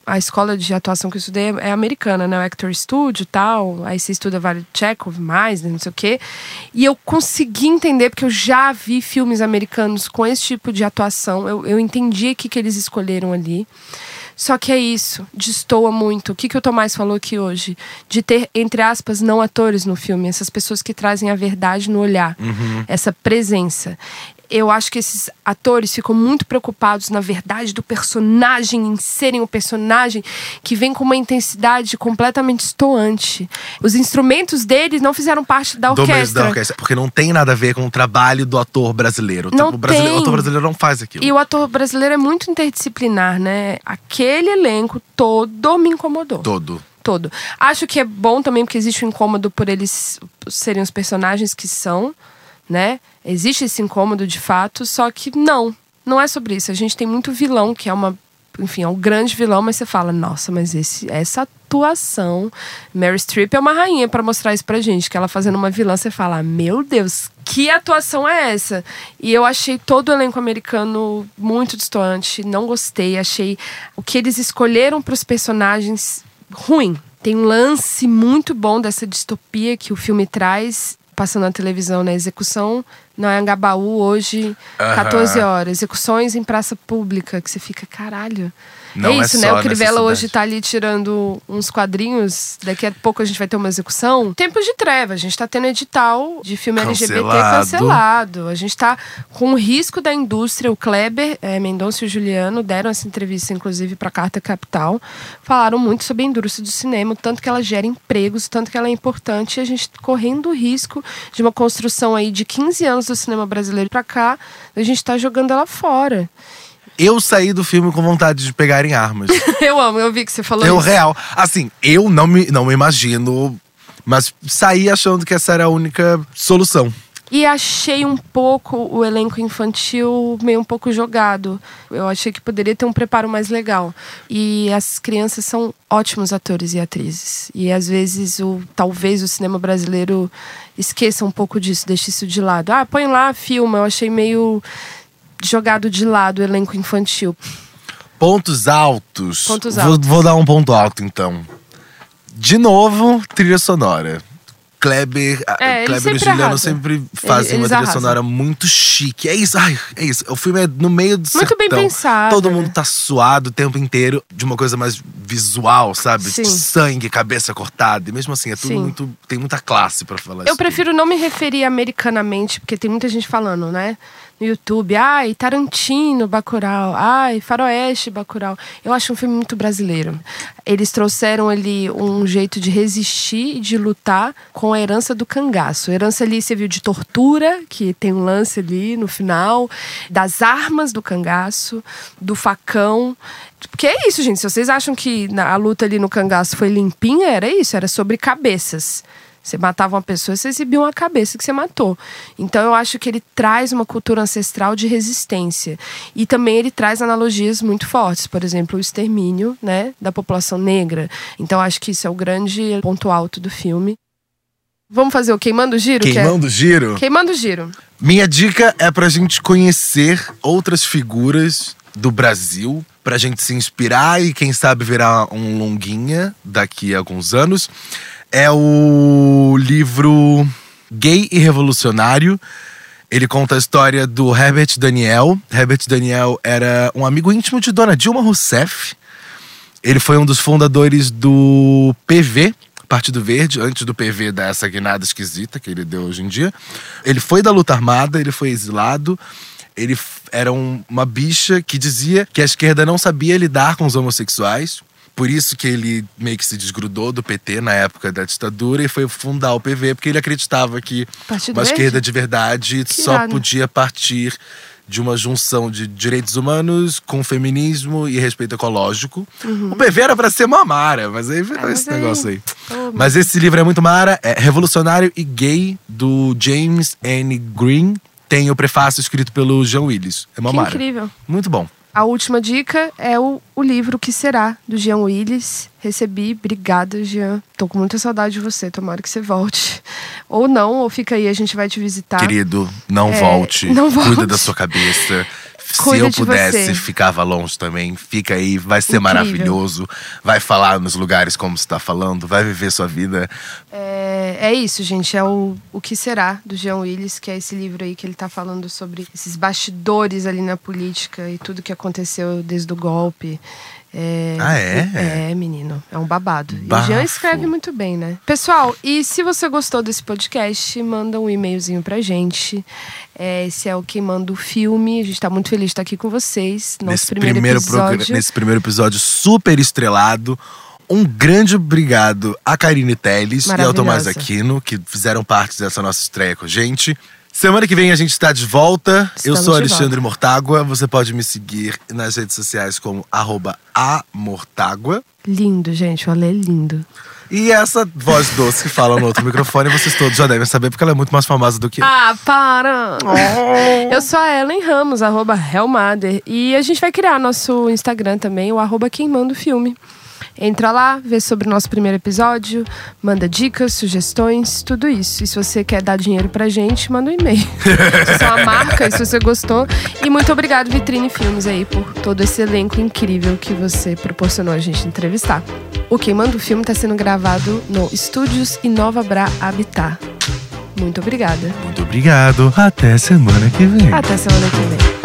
Speaker 1: a escola de atuação que eu estudei é americana, né? O Actor Studio tal. Aí você estuda vários Chekhov, mais, né, não sei o quê. E eu consegui entender, porque eu já vi filmes americanos com esse tipo de atuação. Eu, eu entendi o que, que eles escolheram ali. Só que é isso, destoa muito. O que, que o Tomás falou aqui hoje? De ter, entre aspas, não atores no filme, essas pessoas que trazem a verdade no olhar, essa presença. Eu acho que esses atores ficam muito preocupados na verdade do personagem, em serem o personagem que vem com uma intensidade completamente estoante. Os instrumentos deles não fizeram parte da orquestra.
Speaker 3: da orquestra. Porque não tem nada a ver com o trabalho do ator brasileiro.
Speaker 1: Não
Speaker 3: Tipo, o, brasileiro o
Speaker 1: tem.
Speaker 3: ator brasileiro não faz aquilo.
Speaker 1: E o ator brasileiro é muito interdisciplinar, né? Aquele elenco todo me incomodou.
Speaker 3: Todo.
Speaker 1: todo. Acho que é bom também porque existe um incômodo por eles serem os personagens que são, né? Existe esse incômodo de fato, só que não, não é sobre isso. A gente tem muito vilão que é uma, enfim, é um grande vilão, mas você fala, nossa, mas esse, essa atuação, Mary Streep é uma rainha pra mostrar isso pra gente, que ela fazendo uma vilã, você fala, meu Deus, que atuação é essa? E eu achei todo o elenco americano muito distante, não gostei, achei o que eles escolheram pros personagens ruim. Tem um lance muito bom dessa distopia que o filme traz, passando na televisão, na execução no Angabaú hoje,
Speaker 3: Aham.
Speaker 1: 14 horas. Execuções em praça pública, que você fica, caralho.
Speaker 3: Não
Speaker 1: é
Speaker 3: é
Speaker 1: isso, né?
Speaker 3: só
Speaker 1: O Crivella hoje tá ali tirando uns quadrinhos. Daqui a pouco a gente vai ter uma execução. Tempos de treva. A gente tá tendo edital de filme LGBT
Speaker 3: Cancelado.
Speaker 1: cancelado. A gente tá com o risco da indústria. O Kleber, eh, Mendonça e o Juliano deram essa entrevista, inclusive, pra Carta Capital. Falaram muito sobre a indústria do cinema, tanto que ela gera empregos, tanto que ela é importante. E a gente correndo o risco de uma construção aí de 15 anos do cinema brasileiro pra cá, a gente tá jogando ela fora.
Speaker 3: Eu saí do filme com vontade de pegarem armas.
Speaker 1: Eu amo, eu vi que você falou
Speaker 3: eu
Speaker 1: isso.
Speaker 3: real. Assim, eu não me, não me imagino. Mas saí achando que essa era a única solução.
Speaker 1: E achei um pouco o elenco infantil meio um pouco jogado. Eu achei que poderia ter um preparo mais legal. E as crianças são ótimos atores e atrizes. E às vezes o talvez o cinema brasileiro esqueça um pouco disso, deixe isso de lado. Ah, põe lá, filma. Eu achei meio jogado de lado o elenco infantil.
Speaker 3: Pontos altos.
Speaker 1: Pontos
Speaker 3: Vou-
Speaker 1: altos.
Speaker 3: Vou, dar um ponto alto, então. De novo, trilha sonora. Kleber,
Speaker 1: É,
Speaker 3: Kleber e Juliano
Speaker 1: arrasa.
Speaker 3: sempre fazem
Speaker 1: Eles
Speaker 3: uma trilha sonora muito chique. É isso, ai, é isso. O filme é no meio do
Speaker 1: Muito bem
Speaker 3: sertão.
Speaker 1: pensado,
Speaker 3: Todo
Speaker 1: né?
Speaker 3: mundo tá suado o tempo inteiro de uma coisa mais visual, sabe?
Speaker 1: Sim.
Speaker 3: De sangue, cabeça cortada. E mesmo assim, é tudo
Speaker 1: Sim.
Speaker 3: muito. Tem muita classe pra falar
Speaker 1: Eu prefiro não me referir americanamente, porque tem muita gente falando, né? YouTube, ai, Tarantino, Bacurau, ai, Faroeste, Bacurau. Eu acho um filme muito brasileiro. Eles trouxeram ali um jeito de resistir e de lutar com a herança do cangaço. A herança ali, você viu, de tortura, que tem um lance ali no final, das armas do cangaço, do facão. Porque é isso, gente. Se vocês acham que a luta ali no cangaço foi limpinha, era isso, era sobre cabeças. Você matava uma pessoa, você exibia uma cabeça que você matou. Então eu acho que ele traz uma cultura ancestral de resistência. E também ele traz analogias muito fortes. Por exemplo, o extermínio né, da população negra. Então acho que isso é o grande ponto alto do filme. Vamos fazer o Queimando o Giro? que é-
Speaker 3: Queimando o giro.
Speaker 1: Queimando o Giro.
Speaker 3: Minha dica é pra gente conhecer outras figuras do Brasil, pra gente se inspirar e quem sabe virar um longuinha daqui a alguns anos. É o livro Gay e Revolucionário. Ele conta a história do Herbert Daniel. Herbert Daniel era um amigo íntimo de Dona Dilma Rousseff. Ele foi um dos fundadores do PV, Partido Verde, antes do PV dar essa guinada esquisita que ele deu hoje em dia. Ele foi da luta armada, ele foi exilado. Ele era um- uma bicha que dizia que a esquerda não sabia lidar com os homossexuais. Por isso que ele meio que se desgrudou do PT na época da ditadura e foi fundar o PV, porque ele acreditava que
Speaker 1: Partido
Speaker 3: uma
Speaker 1: Verde?
Speaker 3: esquerda de verdade
Speaker 1: Que
Speaker 3: só
Speaker 1: irado.
Speaker 3: podia partir de uma junção de direitos humanos com feminismo e respeito ecológico. O PV era pra ser uma mara, mas aí virou
Speaker 1: Uhum. É, mas
Speaker 3: esse
Speaker 1: aí-
Speaker 3: negócio aí. Mas esse livro é muito mara, é Revolucionário e Gay, do James N. Green. Tem o prefácio escrito pelo Jean Willis. É uma
Speaker 1: Que
Speaker 3: mara.
Speaker 1: incrível.
Speaker 3: Muito bom.
Speaker 1: A última dica é o, o livro Que Será, do Jean Willis. Recebi, obrigada, Jean. Tô com muita saudade de você, tomara que você volte. Ou não, ou fica aí, a gente vai te visitar.
Speaker 3: Querido, não
Speaker 1: É,
Speaker 3: volte.
Speaker 1: não volte.
Speaker 3: Cuida da sua cabeça. Se eu
Speaker 1: de
Speaker 3: pudesse, ficava longe também. Fica aí, vai ser
Speaker 1: Incrível.
Speaker 3: maravilhoso. Vai falar nos lugares como você tá falando, vai viver sua vida.
Speaker 1: É, é isso, gente. É o, o Que Será, do Jean Willis, que é esse livro aí que ele tá falando sobre esses bastidores ali na política e tudo que aconteceu desde o golpe. É,
Speaker 3: Ah, é?
Speaker 1: É, menino. É um babado. E o
Speaker 3: Bafo.
Speaker 1: Jean escreve muito bem, né? Pessoal, e se você gostou desse podcast, manda um e-mailzinho pra gente. É, esse é o Quem Manda o Filme. A gente tá muito feliz de estar aqui com vocês. Nosso
Speaker 3: nesse
Speaker 1: primeiro,
Speaker 3: primeiro,
Speaker 1: episódio.
Speaker 3: nesse primeiro episódio super estrelado. Um grande obrigado a Karine Teles e ao Tomás. Aquino, que fizeram parte dessa nossa estreia com a gente. Semana que vem a gente está de volta. Eu
Speaker 1: Estamos
Speaker 3: sou
Speaker 1: de
Speaker 3: Alexandre Mortágua. Você pode me seguir nas redes sociais como arroba amortágua.
Speaker 1: Lindo, gente. O Ale é lindo.
Speaker 3: E essa voz doce que fala no outro microfone, vocês todos já devem saber, porque ela é muito mais famosa do que eu.
Speaker 1: Ah, para! Eu sou a Ellen Ramos, arroba. E a gente vai criar nosso Instagram também, o arroba Quem Manda o Filme. Entra lá, vê sobre o nosso primeiro episódio, manda dicas, sugestões, tudo isso. E se você quer dar dinheiro pra gente, manda um e-mail. se é uma marca, se você gostou. E muito obrigado, Vitrine Filmes, aí, por todo esse elenco incrível que você proporcionou a gente entrevistar. O Quem Manda o Filme está sendo gravado no Estúdios Inova Bra Habitat. Muito obrigada.
Speaker 3: Muito obrigado. Até semana que vem.
Speaker 1: Até semana que vem.